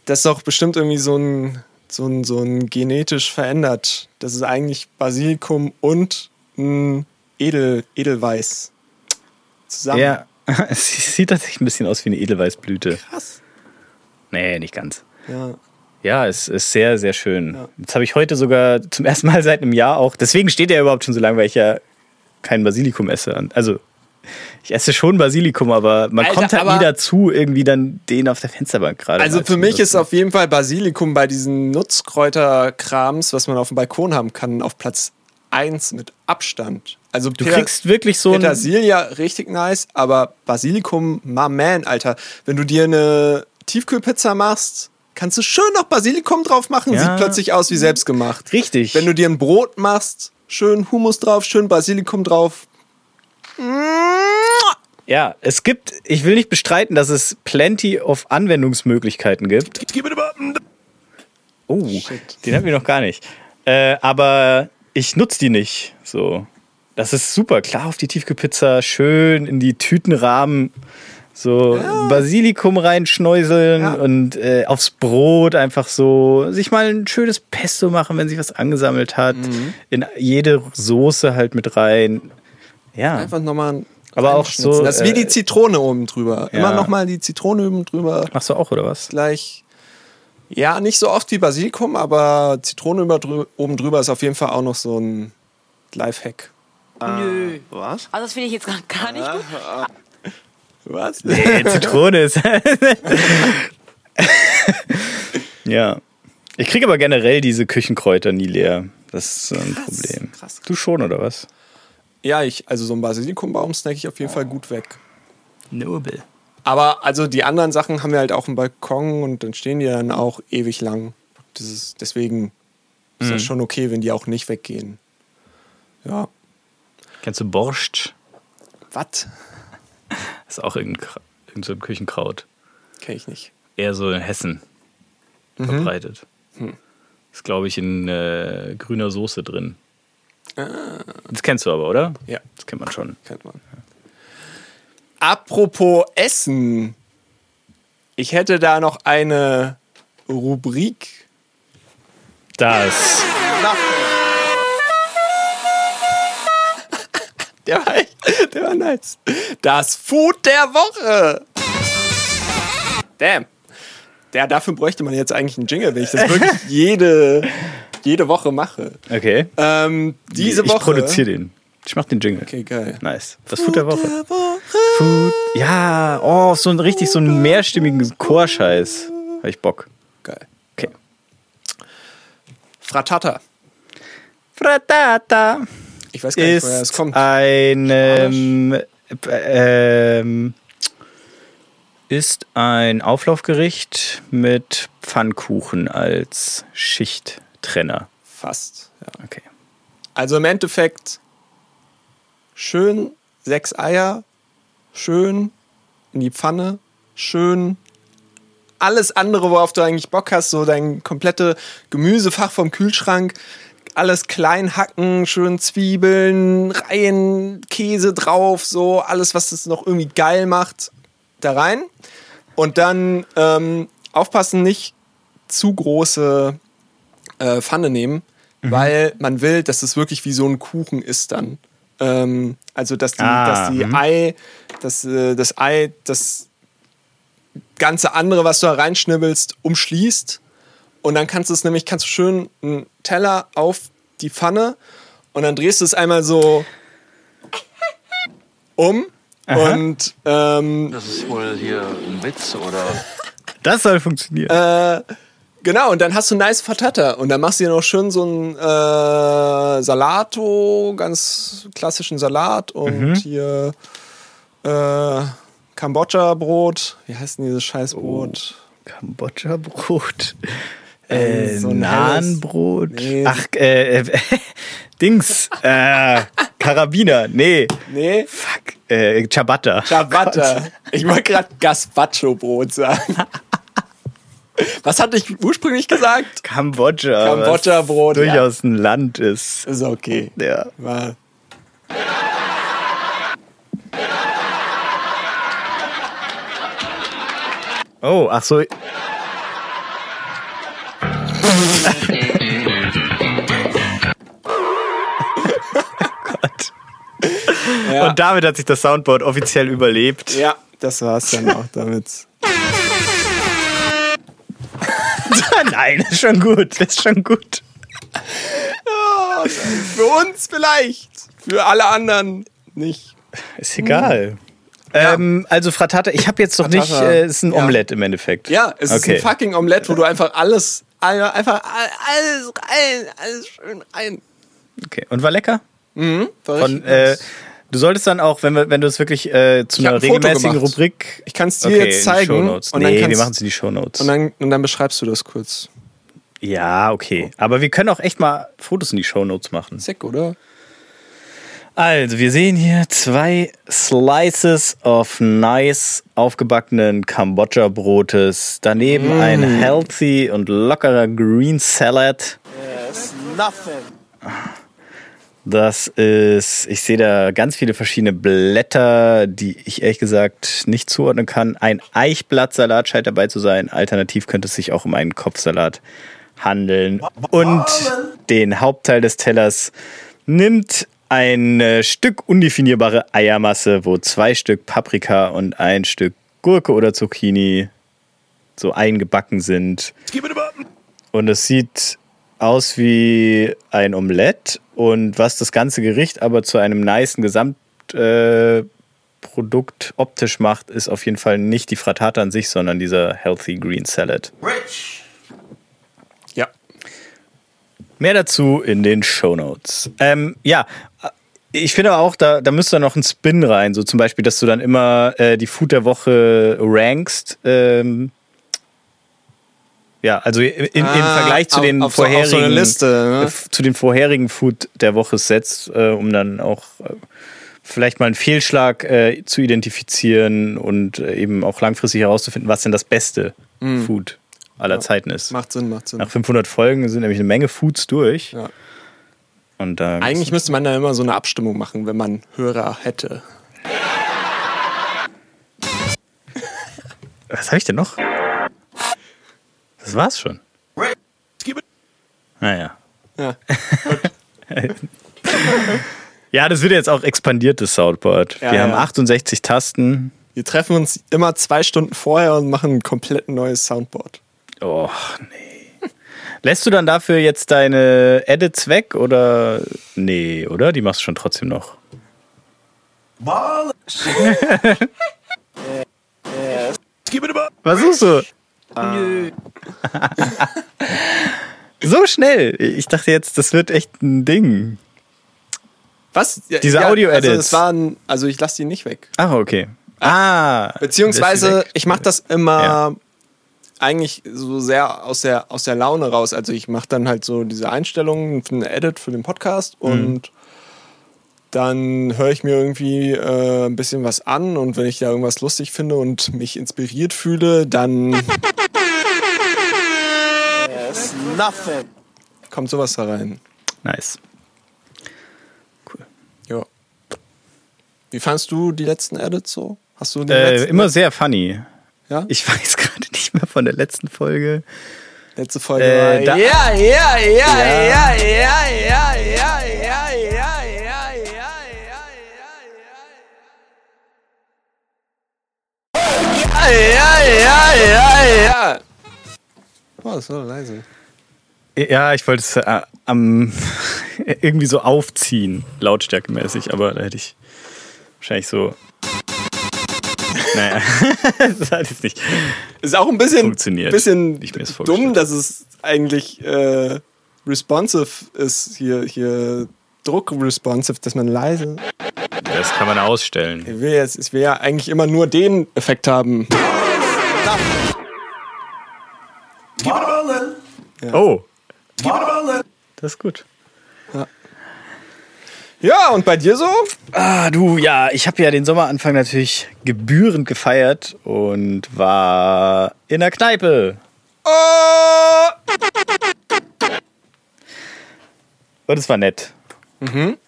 Das ist doch bestimmt irgendwie so ein, so ein, so ein genetisch verändert. Das ist eigentlich Basilikum und ein Edel, Edelweiß zusammen. ja, es sieht tatsächlich ein bisschen aus wie eine Edelweißblüte. Krass. Nee, nicht ganz. Ja. Ja, es ist sehr, sehr schön. Ja. Jetzt habe ich heute sogar zum ersten Mal seit einem Jahr auch. Deswegen steht er überhaupt schon so lange, weil ich ja kein Basilikum esse. Also, ich esse schon Basilikum, aber man Alter, kommt halt nie dazu, irgendwie dann den auf der Fensterbank gerade. Also für mich ist auf jeden Fall Basilikum bei diesen Nutzkräuterkrams, was man auf dem Balkon haben kann, auf Platz 1 mit Abstand. Also Du kriegst wirklich so ein. Petersilie richtig nice, aber Basilikum, my man, Alter. Wenn du dir eine Tiefkühlpizza machst, kannst du schön noch Basilikum drauf machen, Ja. sieht plötzlich aus wie selbstgemacht. Richtig. Wenn du dir ein Brot machst, schön Hummus drauf, schön Basilikum drauf. Ja, es gibt, ich will nicht bestreiten, dass es plenty of Anwendungsmöglichkeiten gibt. Oh, den hatten wir noch gar nicht. Äh, aber ich nutze die nicht. So. Das ist super. Klar auf die Tiefkühlpizza, schön in die Tütenrahmen. So Basilikum reinschneuseln Ja. und äh, aufs Brot einfach so sich mal ein schönes Pesto machen, wenn sich was angesammelt hat. Mhm. In jede Soße halt mit rein. Ja. Einfach nochmal Aber auch so, Das ist wie äh, die Zitrone oben drüber. ja. Immer nochmal die Zitrone oben drüber. Machst du auch, oder was? Gleich. Ja, nicht so oft wie Basilikum, aber Zitrone über drü oben drüber ist auf jeden Fall auch noch so ein Lifehack. Nö. Was? Also das finde ich jetzt gar, gar nicht gut. Was? Nee, Zitrone ist. ja. Ich kriege aber generell diese Küchenkräuter nie leer. Das ist so ein Problem. krass. Du schon, oder was? Ja, ich, also so ein Basilikumbaum snack ich auf jeden Fall gut weg. Nobel. Aber also die anderen Sachen haben wir halt auch einen Balkon und dann stehen die dann auch ewig lang. Das ist, deswegen ist das schon okay, wenn die auch nicht weggehen. Ja. Kennst du Borscht? Was? Das ist auch irgendein, Kra- irgend so ein Küchenkraut. Kenn ich nicht. Eher so in Hessen verbreitet. Ist, glaube ich, in äh, grüner Soße drin. Das kennst du aber, oder? Ja, Das kennt man schon. kennt man. Apropos Essen. Ich hätte da noch eine Rubrik. Das. Der war, der war nice. Das Food der Woche. Damn. Der, dafür bräuchte man jetzt eigentlich einen Jingle, wenn ich das wirklich jede, jede Woche mache. Okay. Ähm, diese ich Woche. produziere den. Ich mach den Jingle. Okay, geil. Nice. Das Food der Woche. Der Woche. Food. Ja, oh, so ein richtig so einen mehrstimmigen Chorscheiß. Hab ich Bock. Geil. Okay. Fratata. Fratata Ich weiß gar nicht, woher es ist kommt. ein ähm, ähm, ist ein Auflaufgericht mit Pfannkuchen als Schichttrenner. Fast. Ja. Okay. Also im Endeffekt schön sechs Eier, schön in die Pfanne, schön alles andere, worauf du eigentlich Bock hast, so dein komplette Gemüsefach vom Kühlschrank, alles klein hacken, schön Zwiebeln, Reihen, Käse drauf, so alles, was das noch irgendwie geil macht, da rein. Und dann ähm, aufpassen, nicht zu große äh, Pfanne nehmen, weil man will, dass es wirklich wie so ein Kuchen ist dann. Ähm, also dass die, Ah, dass die Ei, das, äh, das Ei, das ganze andere, was du da reinschnibbelst, umschließt. Und dann kannst du es nämlich, kannst du schön einen Teller auf die Pfanne und dann drehst du es einmal so um. Und ähm, Das ist wohl hier ein Witz oder Das soll funktionieren. Äh, genau, und dann hast du nice Fatata. Und dann machst du dir noch schön so einen äh, Salato, ganz klassischen Salat und hier äh, Kambodscha-Brot. Wie heißt denn dieses Scheißbrot? Kambodscha-Brot. Äh, so ein Nahenbrot. Nee. Ach, äh, äh, Dings. Äh, Karabiner. Nee. Nee, Fuck. Äh, Ciabatta. Ciabatta. Ich wollte gerade Gazpacho-Brot sagen. Was hatte ich ursprünglich gesagt? Kambodscha. Kambodscha-Brot, Durchaus ein Land ist. Ist okay. Ja. War Oh, ach so. Gott. ja. Und damit hat sich das Soundboard offiziell überlebt. ja, das war's dann auch damit. Nein, ist schon gut. Ist schon gut. Für uns vielleicht. Für alle anderen nicht. Ist egal. Ähm, also Fratata, ich habe jetzt noch nicht, Fratata. äh, es ist ein Ja. Omelette im Endeffekt. Ja, es Okay. ist ein fucking Omelett, wo du einfach alles, alle- einfach alles rein, alles schön rein. Okay. Und war lecker? War Von, richtig äh. Du solltest dann auch, wenn, wir, wenn du es wirklich äh, zu Ich einer ein regelmäßigen. Rubrik. Ich kann's dir jetzt zeigen Shownotes. und dann nee, wir machen es in die Shownotes. und, dann, und dann beschreibst du das kurz. Ja, okay. Aber wir können auch echt mal Fotos in die Shownotes machen. Sick, oder? Also, wir sehen hier zwei Slices of nice aufgebackenen Kambodscha-Brotes. Daneben ein healthy und lockerer Green Salad. Yes, nothing. Das ist, ich sehe da ganz viele verschiedene Blätter, die ich ehrlich gesagt nicht zuordnen kann. Ein Eichblattsalat scheint dabei zu sein. Alternativ könnte es sich auch um einen Kopfsalat handeln. Und den Hauptteil des Tellers nimmt ein Stück undefinierbare Eiermasse, wo zwei Stück Paprika und ein Stück Gurke oder Zucchini so eingebacken sind. Und es sieht aus wie ein Omelett und was das ganze Gericht aber zu einem niceen Gesamtprodukt äh, optisch macht, ist auf jeden Fall nicht die Frittata an sich, sondern dieser Healthy Green Salad. Ja. Mehr dazu in den Shownotes. Ähm, ja, ich finde aber auch, da, da müsste noch ein Spin rein. So zum Beispiel, dass du dann immer äh, die Food der Woche rankst. Ähm, ja, also in, im Ah, Vergleich zu auf- den auf so- auf so vorherigen Liste, ne? zu den vorherigen Food der Woche setzt, äh, um dann auch äh, vielleicht mal einen Fehlschlag äh, zu identifizieren und äh, eben auch langfristig herauszufinden, was denn das beste Food aller Zeiten ist. Macht Sinn, macht Sinn. Nach 500 Folgen sind nämlich eine Menge Foods durch. Ja. Und da Eigentlich müsste man da immer so eine Abstimmung machen, wenn man Hörer hätte. Was habe ich denn noch? Das war's schon. Naja. Ja. Ja, das wird jetzt auch expandiert, das Soundboard. Ja, Wir haben ja. 68 Tasten. Wir treffen uns immer zwei Stunden vorher und machen ein komplett neues Soundboard. Oh, nee. Lässt du dann dafür jetzt deine Edits weg oder? Nee, oder? Die machst du schon trotzdem noch. Was suchst du? Nö. So schnell. Ich dachte jetzt, das wird echt ein Ding. Was? Diese ja, Audio-Edits. Also, es waren, also ich lasse die nicht weg. Ach, okay. Ah. lässt Beziehungsweise, ich mache das immer Ja. eigentlich so sehr aus der, aus der Laune raus. Also ich mache dann halt so diese Einstellungen für eine Edit für den Podcast Mhm. Dann höre ich mir irgendwie äh, ein bisschen was an und wenn ich da irgendwas lustig finde und mich inspiriert fühle, dann Yes, nothing. kommt sowas da rein. Nice. Ja. Wie fandst du die letzten Edits so? Hast du Äh, immer sehr funny. ja? Ich weiß gerade nicht mehr von der letzten Folge. letzte Folge Äh, war, ja, Ja. ja, ja, ja, ja, ja, ja, ja, ja. Oh, das war leise. Ja, ich wollte es äh, am irgendwie so aufziehen, lautstärkemäßig, aber da hätte ich wahrscheinlich so. Naja, das hat jetzt nicht. Ist auch ein bisschen, Funktioniert, bisschen dumm, dass es eigentlich äh, responsive ist, hier, hier Druck-responsive, dass man leise. Das kann man ausstellen. Ich will, jetzt, ich will ja eigentlich immer nur den Effekt haben. Oh. Das ist gut. Ja, und bei dir so? Ah, du, ja, ich habe ja den Sommeranfang natürlich gebührend gefeiert und war in der Kneipe. Oh! Und es war nett.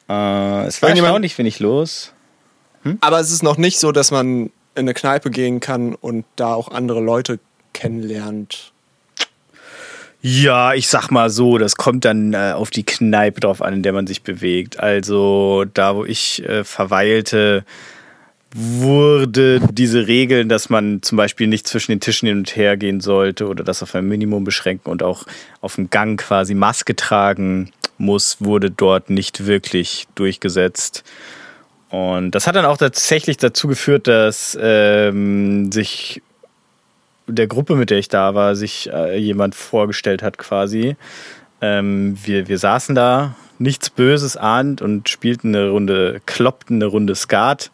Äh, es war erstaunlich wenig los. Aber es ist noch nicht so, dass man in eine Kneipe gehen kann und da auch andere Leute kennenlernt. Ja, ich sag mal so, das kommt dann äh, auf die Kneipe drauf an, in der man sich bewegt. Also da, wo ich äh, verweilte, wurde diese Regeln, dass man zum Beispiel nicht zwischen den Tischen hin und her gehen sollte oder das auf ein Minimum beschränken und auch auf dem Gang quasi Maske tragen muss, wurde dort nicht wirklich durchgesetzt. Und das hat dann auch tatsächlich dazu geführt, dass ähm, sich der Gruppe, mit der ich da war, sich äh, jemand vorgestellt hat quasi. Ähm, wir, wir saßen da, nichts Böses ahnt und spielten eine Runde, kloppten eine Runde Skat.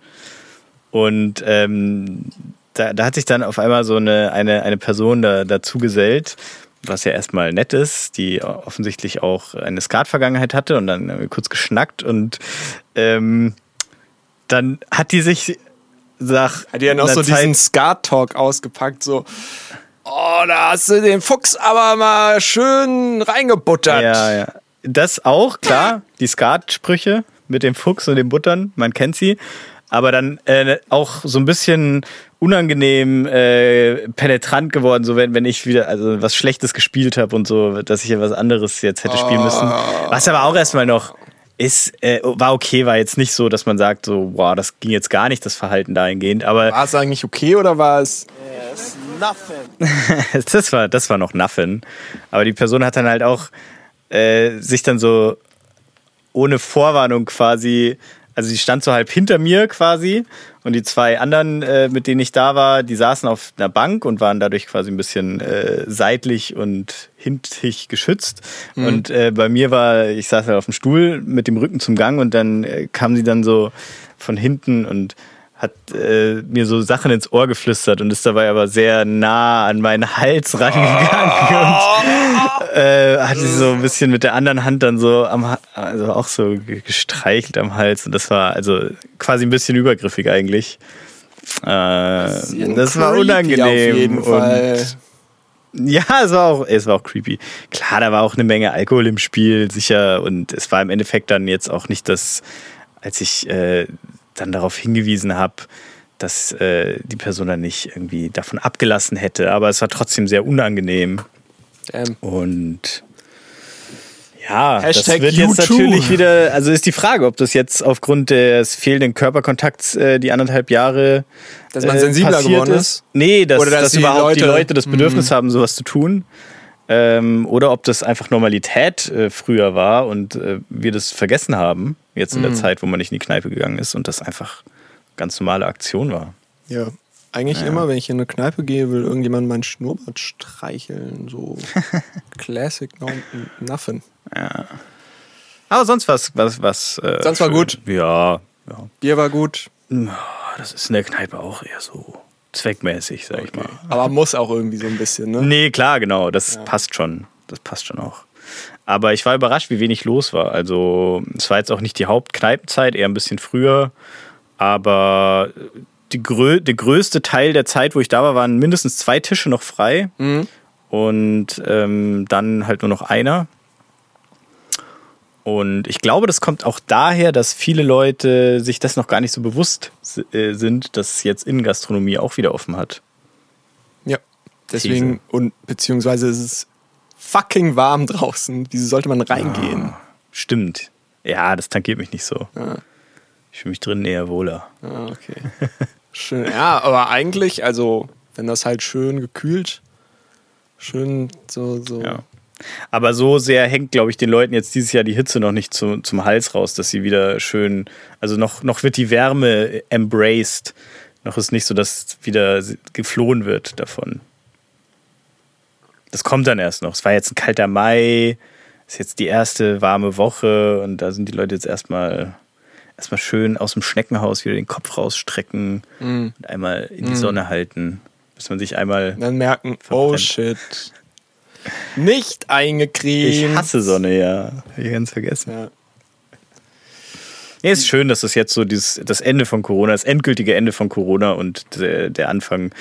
Und ähm, da, da hat sich dann auf einmal so eine, eine, eine Person da, dazu gesellt, was ja erstmal nett ist, die offensichtlich auch eine Skat-Vergangenheit hatte und dann haben wir kurz geschnackt und ähm, dann hat die sich sag, Hat die ja noch so Zeit- diesen Skat-Talk ausgepackt, so. Oh, da hast du den Fuchs aber mal schön reingebuttert. Ja, ja. Das auch, klar, die Skat-Sprüche mit dem Fuchs und dem Buttern, man kennt sie. Aber dann äh, auch so ein bisschen unangenehm äh, penetrant geworden, so wenn, wenn ich wieder also was Schlechtes gespielt habe und so, dass ich ja was anderes jetzt hätte spielen müssen. Was aber auch erstmal noch ist, äh, war okay, war jetzt nicht so, dass man sagt, so, boah, das ging jetzt gar nicht, das Verhalten dahingehend. Aber War es eigentlich okay oder war es. It's nothing. das war, das war noch Nothing. Aber die Person hat dann halt auch äh, sich dann so ohne Vorwarnung quasi, also sie stand so halb hinter mir quasi und die zwei anderen, äh, mit denen ich da war, die saßen auf einer Bank und waren dadurch quasi ein bisschen äh, seitlich und hintig geschützt. Und äh, bei mir war, ich saß halt auf dem Stuhl mit dem Rücken zum Gang und dann äh, kam sie dann so von hinten und hat äh, mir so Sachen ins Ohr geflüstert und ist dabei aber sehr nah an meinen Hals rangegangen und äh, hat sie so ein bisschen mit der anderen Hand dann so am also auch so ge- gestreichelt am Hals und das war also quasi ein bisschen übergriffig eigentlich. Äh, das war unangenehm und ja, es war auch, es war auch creepy. Klar, da war auch eine Menge Alkohol im Spiel, sicher. Und es war im Endeffekt dann jetzt auch nicht das, als ich äh, dann darauf hingewiesen habe, dass äh, die Person dann nicht irgendwie davon abgelassen hätte. Aber es war trotzdem sehr unangenehm. Damn. Und ja, Hashtag das wird jetzt too. natürlich wieder, also ist die Frage, ob das jetzt aufgrund des fehlenden Körperkontakts äh, die anderthalb Jahre Dass man äh, sensibler geworden ist. Nee, dass, Oder dass dass die überhaupt die Leute- Mhm. Leute das Bedürfnis haben, sowas zu tun. Ähm, oder ob das einfach Normalität äh, früher war und äh, wir das vergessen haben, jetzt Mhm. in der Zeit, wo man nicht in die Kneipe gegangen ist und das einfach ganz normale Aktion war. Ja. Eigentlich immer, wenn ich in eine Kneipe gehe, will irgendjemand meinen Schnurrbart streicheln. So Classic no, Nothing. Aber sonst was, was, was. Äh, Sonst war schön. gut. Ja, ja. Bier war gut, Das ist in der Kneipe auch eher so zweckmäßig, sag ich mal. aber muss auch irgendwie so ein bisschen, ne? Nee, klar, genau. Das passt schon. Das passt schon auch. Aber ich war überrascht, wie wenig los war. Also, es war jetzt auch nicht die Hauptkneipenzeit, eher ein bisschen früher. Aber die grö der größte Teil der Zeit, wo ich da war, waren mindestens zwei Tische noch frei. Und ähm, dann halt nur noch einer. Und ich glaube, das kommt auch daher, dass viele Leute sich das noch gar nicht so bewusst äh, sind, dass jetzt Innengastronomie auch wieder offen hat. Ja. Deswegen, und beziehungsweise ist es fucking warm draußen. Wieso sollte man reingehen? Stimmt. Ja, das tankiert mich nicht so. Ich fühle mich drinnen eher wohler. Ah, okay. Schön. Ja, aber eigentlich, also, wenn das halt schön gekühlt, schön so, so. Ja. Aber so sehr hängt, glaube ich, den Leuten jetzt dieses Jahr die Hitze noch nicht zu, zum Hals raus, dass sie wieder schön, also noch, noch wird die Wärme embraced. Noch ist nicht so, dass wieder geflohen wird davon. Das kommt dann erst noch. Es war jetzt ein kalter Mai, ist jetzt die erste warme Woche und da sind die Leute jetzt erstmal erstmal schön aus dem Schneckenhaus wieder den Kopf rausstrecken und einmal in die Sonne halten, bis man sich einmal Und dann merken, oh Verbrennt. shit. Nicht eingecremt. Ich hasse Sonne, ja. Hab ich ganz vergessen. Ja. Nee, ist schön, dass das jetzt so dieses, das Ende von Corona, das endgültige Ende von Corona und der, der Anfang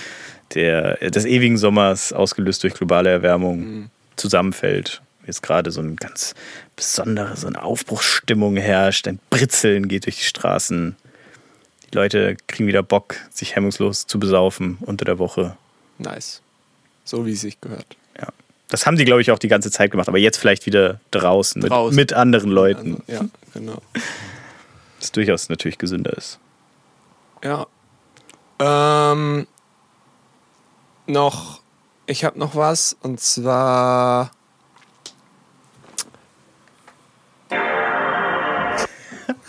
der, des ewigen Sommers, ausgelöst durch globale Erwärmung, zusammenfällt. Jetzt gerade so eine ganz besondere, so eine Aufbruchsstimmung herrscht, ein Britzeln geht durch die Straßen. Die Leute kriegen wieder Bock, sich hemmungslos zu besaufen unter der Woche. Nice. So wie es sich gehört. Ja. Das haben sie, glaube ich, auch die ganze Zeit gemacht, aber jetzt vielleicht wieder draußen, Draußen. Mit, mit anderen Leuten. Ja, genau. Das durchaus natürlich gesünder ist. Ja. Ähm, noch, ich habe noch was und zwar.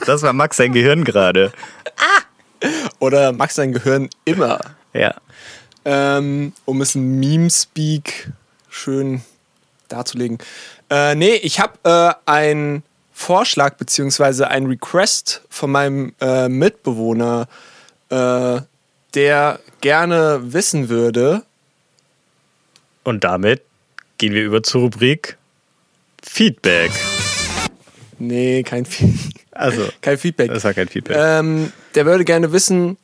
Das war Max sein Gehirn gerade. Oder Max sein Gehirn immer. Ja. ähm, um es in Meme-Speak schön darzulegen. Äh, nee, ich habe äh, einen Vorschlag beziehungsweise einen Request von meinem äh, Mitbewohner, äh, der gerne wissen würde. Und damit gehen wir über zur Rubrik Feedback. Nee, kein, Fe Also, kein Feedback. das war kein Feedback. Ähm, der würde gerne wissen,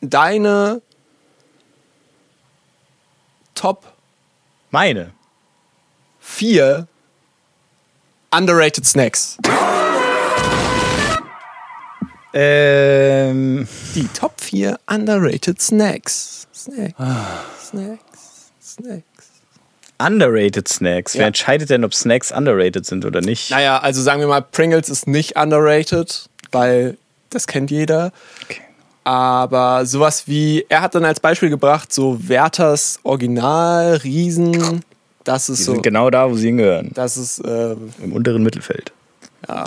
deine Top Meine. 4 underrated Snacks. Ähm, Die Top 4 underrated Snacks. Snacks. Snacks. Snacks. Underrated Snacks. Ja. Wer entscheidet denn, ob Snacks underrated sind oder nicht? Naja, also sagen wir mal, Pringles ist nicht underrated, weil das kennt jeder. Okay. Aber sowas wie, er hat dann als Beispiel gebracht, so Werthers Original, Riesen, das Die ist so, sind genau da, wo sie hingehören. das ist, äh, Im unteren Mittelfeld. ja.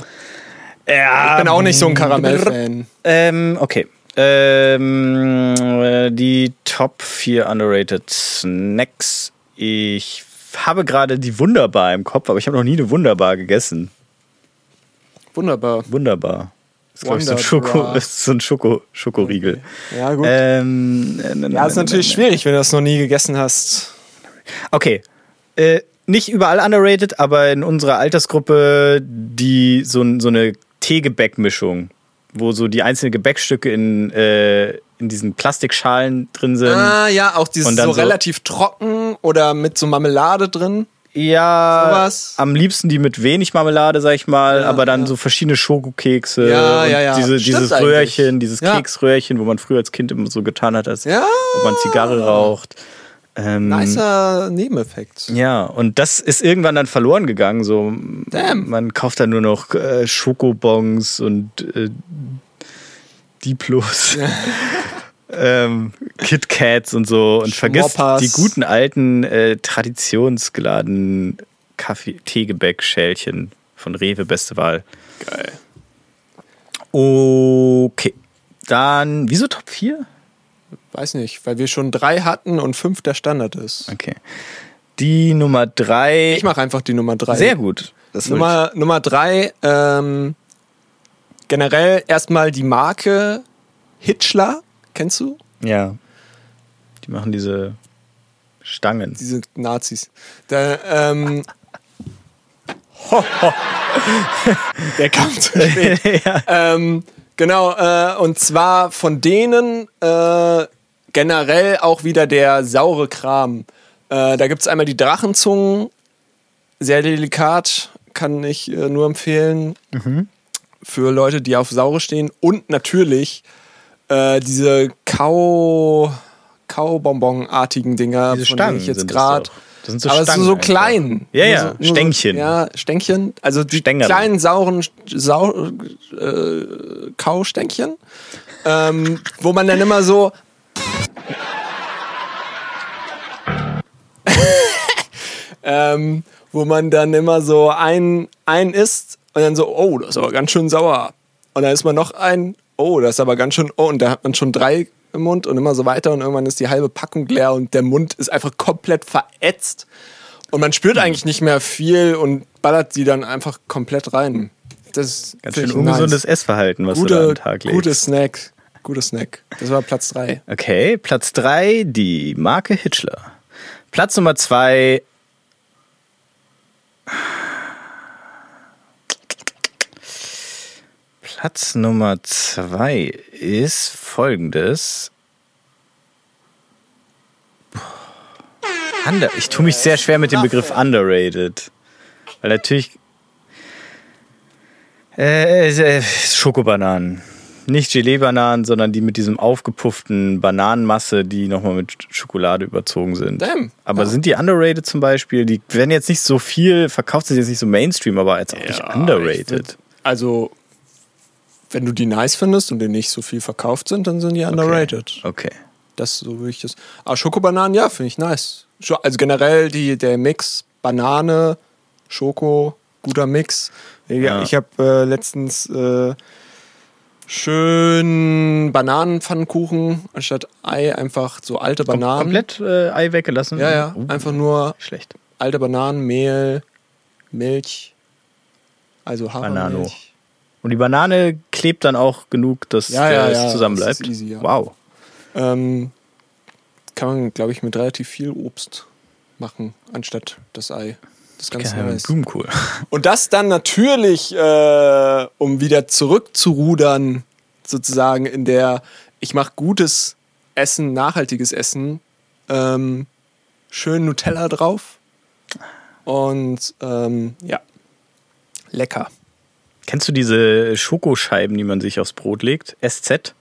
Ja, Ich bin auch nicht so ein Karamell-Fan. Ähm, okay. Ähm, äh, die Top 4 underrated Snacks. Ich habe gerade die Wunderbar im Kopf, aber ich habe noch nie eine Wunderbar gegessen. Wunderbar. Wunderbar. Das ist, glaub ich, so ein, Schoko, ist so ein Schoko, Schokoriegel. Ja, gut. Ähm, äh, ne, ne, ja, ist ne, natürlich schwierig, wenn du das noch nie gegessen hast. Okay. Äh, nicht überall underrated, aber in unserer Altersgruppe die so, so eine Teegebäckmischung, wo so die einzelnen Gebäckstücke in, äh, in diesen Plastikschalen drin sind. Ah, ja, auch dieses so, so- relativ trocken oder mit so Marmelade drin. Ja, Sowas. am liebsten die mit wenig Marmelade, sag ich mal, Ja, aber dann ja. so verschiedene Schokokekse Ja, und ja, ja. Diese, dieses eigentlich. Röhrchen, dieses Ja. Keksröhrchen, wo man früher als Kind immer so getan hat, als Ja. ob man Zigarre raucht. Ähm, Nicer Nebeneffekt. Ja, und das ist irgendwann dann verloren gegangen. So, Damn. man kauft dann nur noch äh, Schokobons und äh, Diplos, ähm, KitKats und so und vergisst die guten alten äh, traditionsgeladenen Kaffee, Teegebäck-Schälchen von Rewe, beste Wahl. Geil. Okay. Dann, wieso Top 4? Weiß nicht, weil wir schon drei hatten und fünf der Standard ist. Okay. Die Nummer 3. Ich mache einfach die Nummer drei. Sehr gut. Das Nummer, Nummer drei, ähm, generell erstmal die Marke Hitchler. Kennst du? Ja. Die machen diese Stangen. Diese Nazis. Da, ähm, Der kam zu spät. ähm, genau, äh, und zwar von denen äh, generell auch wieder der saure Kram. Äh, da gibt es einmal die Drachenzungen, sehr delikat, kann ich äh, nur empfehlen. Für Leute, die auf saure stehen. Und natürlich äh, diese Kau, Kaubonbon-artigen Dinger, Diese von Stangen denen ich jetzt sind gerade. Das sind so Aber es ist Stangen so klein. Ja, ja, so, Stängchen. So, ja, Stängchen. Also die Stängerl. kleinen sauren Sau, äh, Kaustängchen, ähm, wo man dann immer so. ähm, wo man dann immer so ein, ein isst und dann so, oh, das ist aber ganz schön sauer. Und dann ist man noch ein, oh, das ist aber ganz schön, oh, und da hat man schon drei im Mund und immer so weiter und irgendwann ist die halbe Packung leer und der Mund ist einfach komplett verätzt. Und man spürt Hm. eigentlich nicht mehr viel und ballert sie dann einfach komplett rein. Das ist Ganz schön ungesundes nice. Essverhalten, was du da an Gute, den Tag legst. gute Snack. Gute Snack. Das war Platz drei. Okay, Platz 3, die Marke Hitchler. Platz Nummer 2. Platz Nummer zwei ist folgendes. Under ich tue mich sehr schwer mit dem Begriff underrated. Weil natürlich. Äh, äh, Schokobananen. Nicht Gelee-Bananen, sondern die mit diesem aufgepufften Bananenmasse, die nochmal mit Schokolade überzogen sind. Damn. Aber Ja. sind die underrated zum Beispiel? Die werden jetzt nicht so viel, verkauft sind jetzt nicht so Mainstream, aber jetzt auch nicht Ja, ich underrated. würd- Also, wenn du die nice findest und die nicht so viel verkauft sind, dann sind die underrated. Okay. Das so würde ich das. Aber Schokobananen, ja, finde ich nice. Also generell die, der Mix Banane, Schoko, guter Mix. Ja. Ich habe äh, letztens äh, schön Bananenpfannkuchen anstatt Ei einfach so alte Kom Bananen. komplett äh, Ei weggelassen? Ja, ja. Uh, Einfach nur schlecht. alte Bananen, Mehl, Milch, also Banano. Und die Banane klebt dann auch genug, dass Ja, ja, äh, es ja, ist easy, ja. Wow. Ähm, kann man, glaube ich, mit relativ viel Obst machen, anstatt das Ei. Das ist ganz Ja, nice. Blumenkohl. Und das dann natürlich, äh, um wieder zurückzurudern, sozusagen in der, ich mache gutes Essen, nachhaltiges Essen, ähm, schön Nutella drauf. Und ähm, ja, lecker. Kennst du diese Schokoscheiben, die man sich aufs Brot legt? SZ?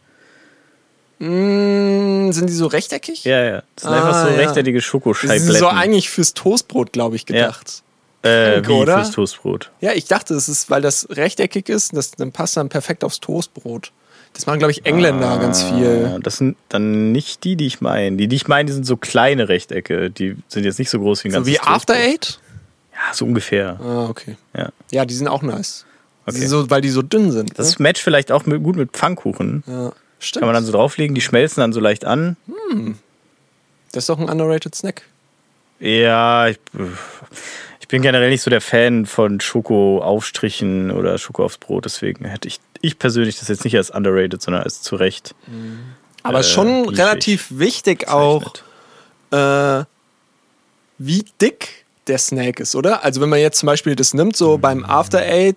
Mm, sind die so rechteckig? Ja, ja. Das sind Ah, einfach so ja. rechteckeige Die Schokoscheibletten. sind so eigentlich fürs Toastbrot, glaube ich, gedacht. äh, Krank, wie oder? fürs Toastbrot. Ja, ich dachte, es ist, weil das rechteckig ist, das dann passt dann perfekt aufs Toastbrot. Das machen, glaube ich, Engländer ganz viel. Ah, Das sind dann nicht die, die ich meine. Die, die ich meine, die sind so kleine Rechtecke. Die sind jetzt nicht so groß wie ein So ganzes wie After Toastbrot. Eight? Ja, so ungefähr. Ah, okay. Ja. Ja, die sind auch nice. Okay. so, weil die so dünn sind. Das ne? matcht vielleicht auch mit, gut mit Pfannkuchen. ja. Stimmt. Kann man dann so drauflegen, die schmelzen dann so leicht an. das ist doch ein underrated Snack. Ja, ich, ich bin generell nicht so der Fan von Schokoaufstrichen oder Schoko aufs Brot, deswegen hätte ich, ich persönlich das jetzt nicht als underrated, sondern als zu Recht. Aber Äh, schon relativ wichtig auch, äh, wie dick der Snack ist, oder? Also wenn man jetzt zum Beispiel das nimmt, so Mm. beim After Eight,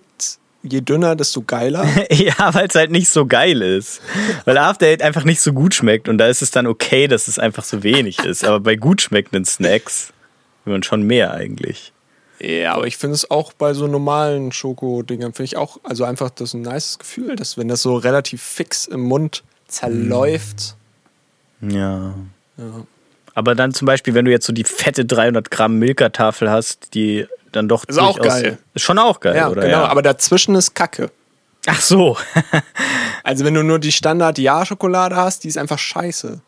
je dünner, desto geiler. Ja, weil es halt nicht so geil ist. Weil After Eight einfach nicht so gut schmeckt und da ist es dann okay, dass es einfach so wenig ist. Aber bei gut schmeckenden Snacks will man schon mehr eigentlich. Ja, aber ich finde es auch bei so normalen Schokodingern, finde ich auch, also einfach das ist ein nices Gefühl, dass wenn das so relativ fix im Mund zerläuft. Ja. Ja. Aber dann zum Beispiel, wenn du jetzt so die fette 300 Gramm Milka-Tafel hast, die dann doch Ist auch geil. Ist schon auch geil, Ja, oder? genau, ja. aber dazwischen ist Kacke. Ach so. Also wenn du nur die Standard-Ja-Schokolade hast, die ist einfach scheiße.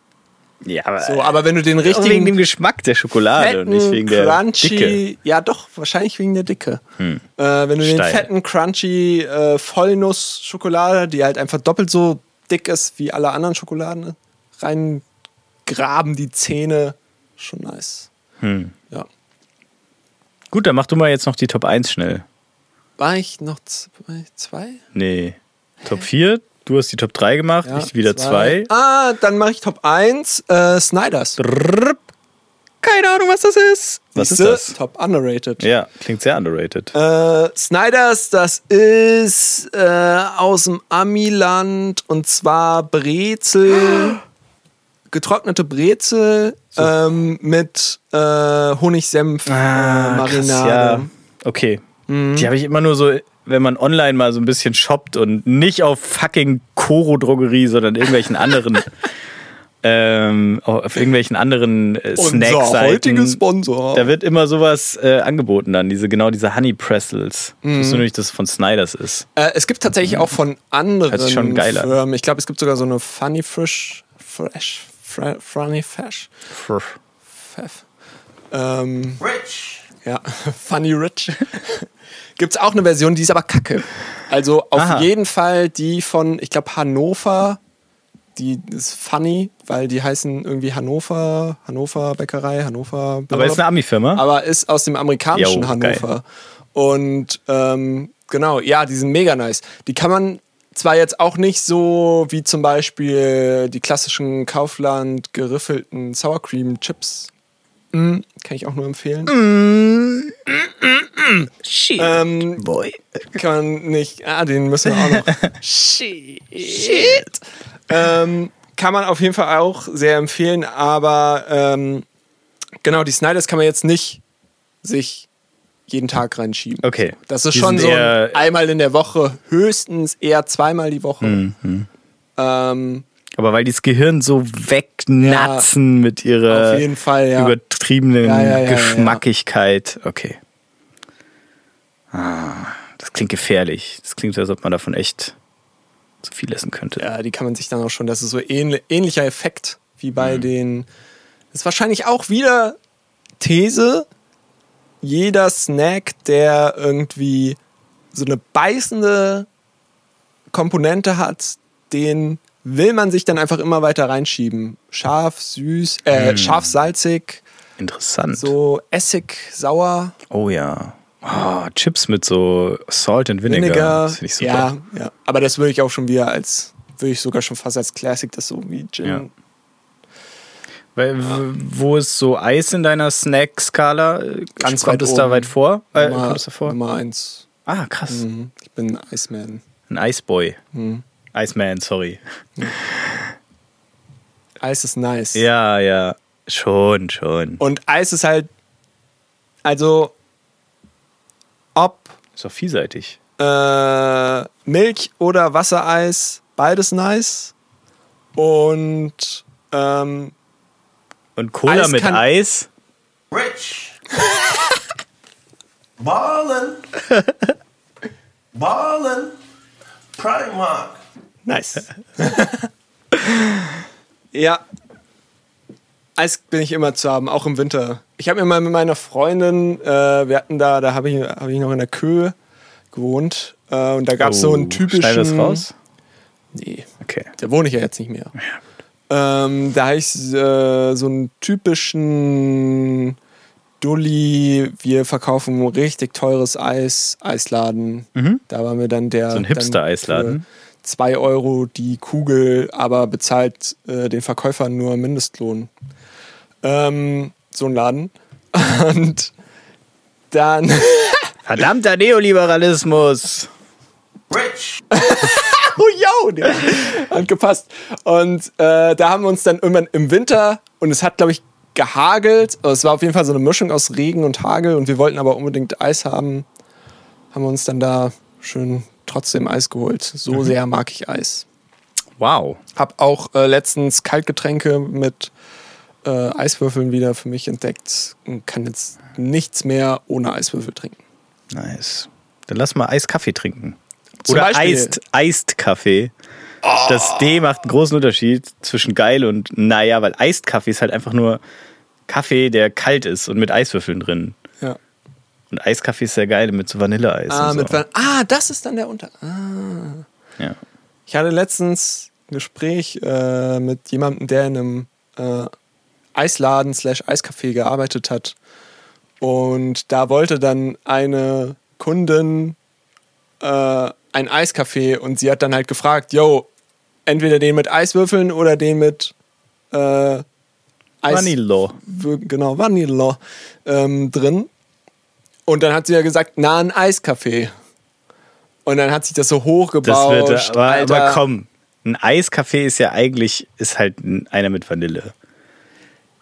ja, aber, So, aber wenn du den auch wegen dem richtigen Geschmack der Schokolade und nicht fetten, wegen der crunchy, Dicke. ja doch, wahrscheinlich wegen der Dicke. Äh, wenn du den Steil. fetten, crunchy äh, Vollnuss-Schokolade, die halt einfach doppelt so dick ist wie alle anderen Schokoladen, reingraben die Zähne, schon nice. Hm. Gut, dann mach du mal jetzt noch die Top 1 schnell. War ich noch zwei? Nee. Top 4, du hast die Top 3 gemacht, Ja, ich wieder 2. Ah, dann mache ich Top 1, äh, Snyders. Keine Ahnung, was das ist. Was ist das? Top underrated. Ja, klingt sehr underrated. Äh, Snyders, das ist äh, aus dem Amiland und zwar Brezel, getrocknete Brezel ähm, mit äh, Honigsenf äh, Ah, krass, Marinade. ja. Okay. Die habe ich immer nur so, wenn man online mal so ein bisschen shoppt und nicht auf fucking Koro Drogerie, sondern irgendwelchen anderen, ähm, auf irgendwelchen anderen äh, Unser Snackseiten. heutiger Sponsor. Da wird immer sowas äh, angeboten dann, diese genau diese Honey Pretzels. Ich Mhm. wusste nur nicht, dass es von Snyders ist. Äh, es gibt tatsächlich auch von anderen. Firmen. Ich glaube, es gibt sogar so eine Funny Frisch, Fresh, Fre Funny Fresh, Pfeff. Ähm, Rich. Ja, Funny Rich. Gibt's auch eine Version, die ist aber kacke. Also auf Aha. jeden Fall die von, ich glaube, Hannover. Die ist funny, weil die heißen irgendwie Hannover, Hannover Bäckerei, Hannover. Aber ist eine Ami-Firma? aber ist aus dem amerikanischen Jo, Hannover. Und ähm, genau, ja, die sind mega nice. Die kann man zwar jetzt auch nicht so wie zum Beispiel die klassischen Kaufland geriffelten Sour Cream Chips kann ich auch nur empfehlen. Shit. Ähm, Boy. kann man nicht. Ah, den müssen wir auch noch. Shit. Shit. Ähm, kann man auf jeden Fall auch sehr empfehlen, aber ähm, genau, die Snyders kann man jetzt nicht sich jeden Tag reinschieben. Okay. Das ist Die schon so ein einmal in der Woche, höchstens eher zweimal die Woche. Mhm. Ähm, Aber weil die das Gehirn so wegnatzen mit ihrer Fall, ja. übertriebenen Ja, ja, ja, ja, Geschmackigkeit. Okay. Ah, das klingt gefährlich. Das klingt, als ob man davon echt zu viel essen könnte. Ja, die kann man sich dann auch schon, das ist so ähnli ähnlicher Effekt wie Mhm. bei den. Das ist wahrscheinlich auch wieder These. Jeder Snack, der irgendwie so eine beißende Komponente hat, den will man sich dann einfach immer weiter reinschieben. Scharf, süß, äh, Mhm. scharf, salzig, Interessant. so Essig, sauer, Oh ja. Oh, Chips mit so Salt and Vinegar. Vinegar. Das finde ich super. Ja, ja. Aber das würde ich auch schon wieder als, würde ich sogar schon fast als Classic, das so wie Gin. Ja. Weil, Wo ist so Eis in deiner Snack-Skala? Ganz Kommt weit es da weit vor? Äh, Nummer, kommt es da vor? Nummer eins. Ah, krass. Mhm. Ich bin Iceman. Ein Eisboy. Mhm. Iceman, sorry. Eis ist nice. Ja, ja. Schon, schon. Und Eis ist halt, also, ob Ist doch vielseitig. äh, Milch oder Wassereis, beides nice. Und ähm, Und Cola Eis mit Eis? Rich. Ballin'. Ballin'. Primark. nice. ja. Eis bin ich immer zu haben, auch im Winter. Ich habe mir mal mit meiner Freundin, äh, wir hatten da, da habe ich, hab ich noch in der Köhe gewohnt. Äh, und da gab es so einen typischen. Schneiden wir das raus? Nee, Okay. da wohne ich ja jetzt nicht mehr. Ähm, da habe ich äh, so einen typischen Dulli, wir verkaufen richtig teures Eis, Eisladen. Da war mir dann der. Mhm. So ein Hipster-Eisladen. für Zwei Euro die Kugel, aber bezahlt äh, den Verkäufern nur Mindestlohn. Ähm, so ein Laden. Und dann. Verdammter Neoliberalismus! Rich. oh yo, der hat gepasst. Und äh, da haben wir uns dann irgendwann im Winter und es hat, glaube ich, gehagelt. Also es war auf jeden Fall so eine Mischung aus Regen und Hagel und wir wollten aber unbedingt Eis haben. Haben wir uns dann da schön trotzdem Eis geholt. So sehr mag ich Eis. Wow. Hab auch äh, letztens Kaltgetränke mit äh, Eiswürfeln wieder für mich entdeckt und kann jetzt nichts mehr ohne Eiswürfel trinken. Nice. Dann lass mal Eiskaffee trinken. Zum Oder. Eist, Eist Kaffee. Das D macht einen großen Unterschied zwischen geil und naja, weil Eist Kaffee ist halt einfach nur Kaffee, der kalt ist und mit Eiswürfeln drin. Ja. Und Eiskaffee ist sehr geil mit so Vanilleeis. Ah, und so. mit Van ah, das ist dann der Unter. Ah. ja. Ich hatte letztens ein Gespräch äh, mit jemandem, der in einem äh, Eisladen slash Eiscafé gearbeitet hat. Und da wollte dann eine Kundin äh, ein Eiskaffee und sie hat dann halt gefragt, yo, entweder den mit Eiswürfeln oder den mit äh, Eis Vanillo. genau, Vanilla ähm, drin. Und dann hat sie ja gesagt, na, ein Eiskaffee. Und dann hat sich das so Das hochgebaut. wird, aber, aber komm, ein Eiskaffee ist ja eigentlich, ist halt ein- einer mit Vanille.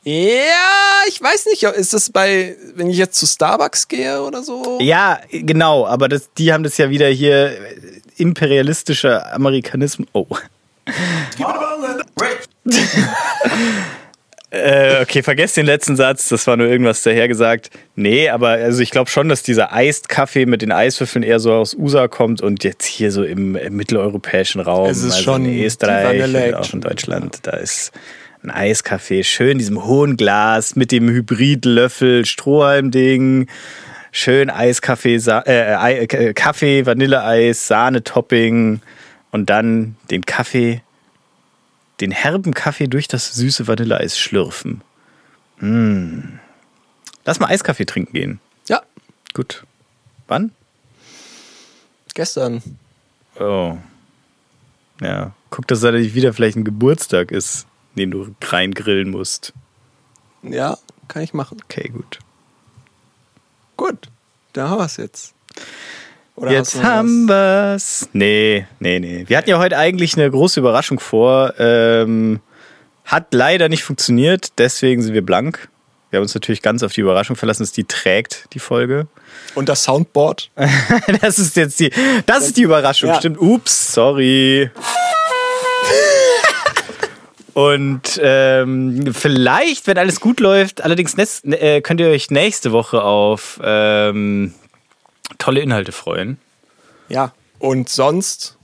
Ja, ich weiß nicht, ist das bei, wenn ich jetzt zu Starbucks gehe oder so? Ja, genau, aber das, die haben das ja wieder hier äh, imperialistischer Amerikanismus. Oh. Äh, okay, vergesst den letzten Satz, das war nur irgendwas dahergesagt. Nee, aber also ich glaube schon, dass dieser Eist-Kaffee mit den Eiswürfeln eher so aus USA kommt und jetzt hier so im, im mitteleuropäischen Raum, Es ist also schon in Österreich und auch in Deutschland, da ist ein Eiskaffee, schön in diesem hohen Glas mit dem Hybridlöffel, Strohhalmding, schön Eiskaffee, Sa äh, Ei- äh, Kaffee, Vanilleeis, Sahne-Topping und dann den Kaffee den herben Kaffee durch das süße Vanilleeis schlürfen. Mm. Lass mal Eiskaffee trinken gehen. Ja, Gut. Wann? gestern. Oh. Ja. Guck, dass da nicht wieder vielleicht ein Geburtstag ist, den du reingrillen musst. Ja, kann ich machen. Okay, gut. Gut, da haben wir es jetzt. Oder Jetzt haben wir's. Nee, nee, nee. Wir hatten ja heute eigentlich eine große Überraschung vor. Ähm, hat leider nicht funktioniert, deswegen sind wir blank. Wir haben uns natürlich ganz auf die Überraschung verlassen, dass die trägt, die Folge. Und das Soundboard? Das ist jetzt die, das ist die Überraschung. Ja. Stimmt. Ups, sorry. Und ähm, vielleicht, wenn alles gut läuft, allerdings nächst, äh, könnt ihr euch nächste Woche auf ähm, tolle Inhalte freuen. Ja. Und sonst?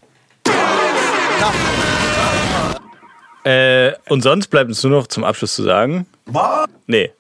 Äh, und sonst bleibt uns nur noch zum Abschluss zu sagen. Bob, Nee.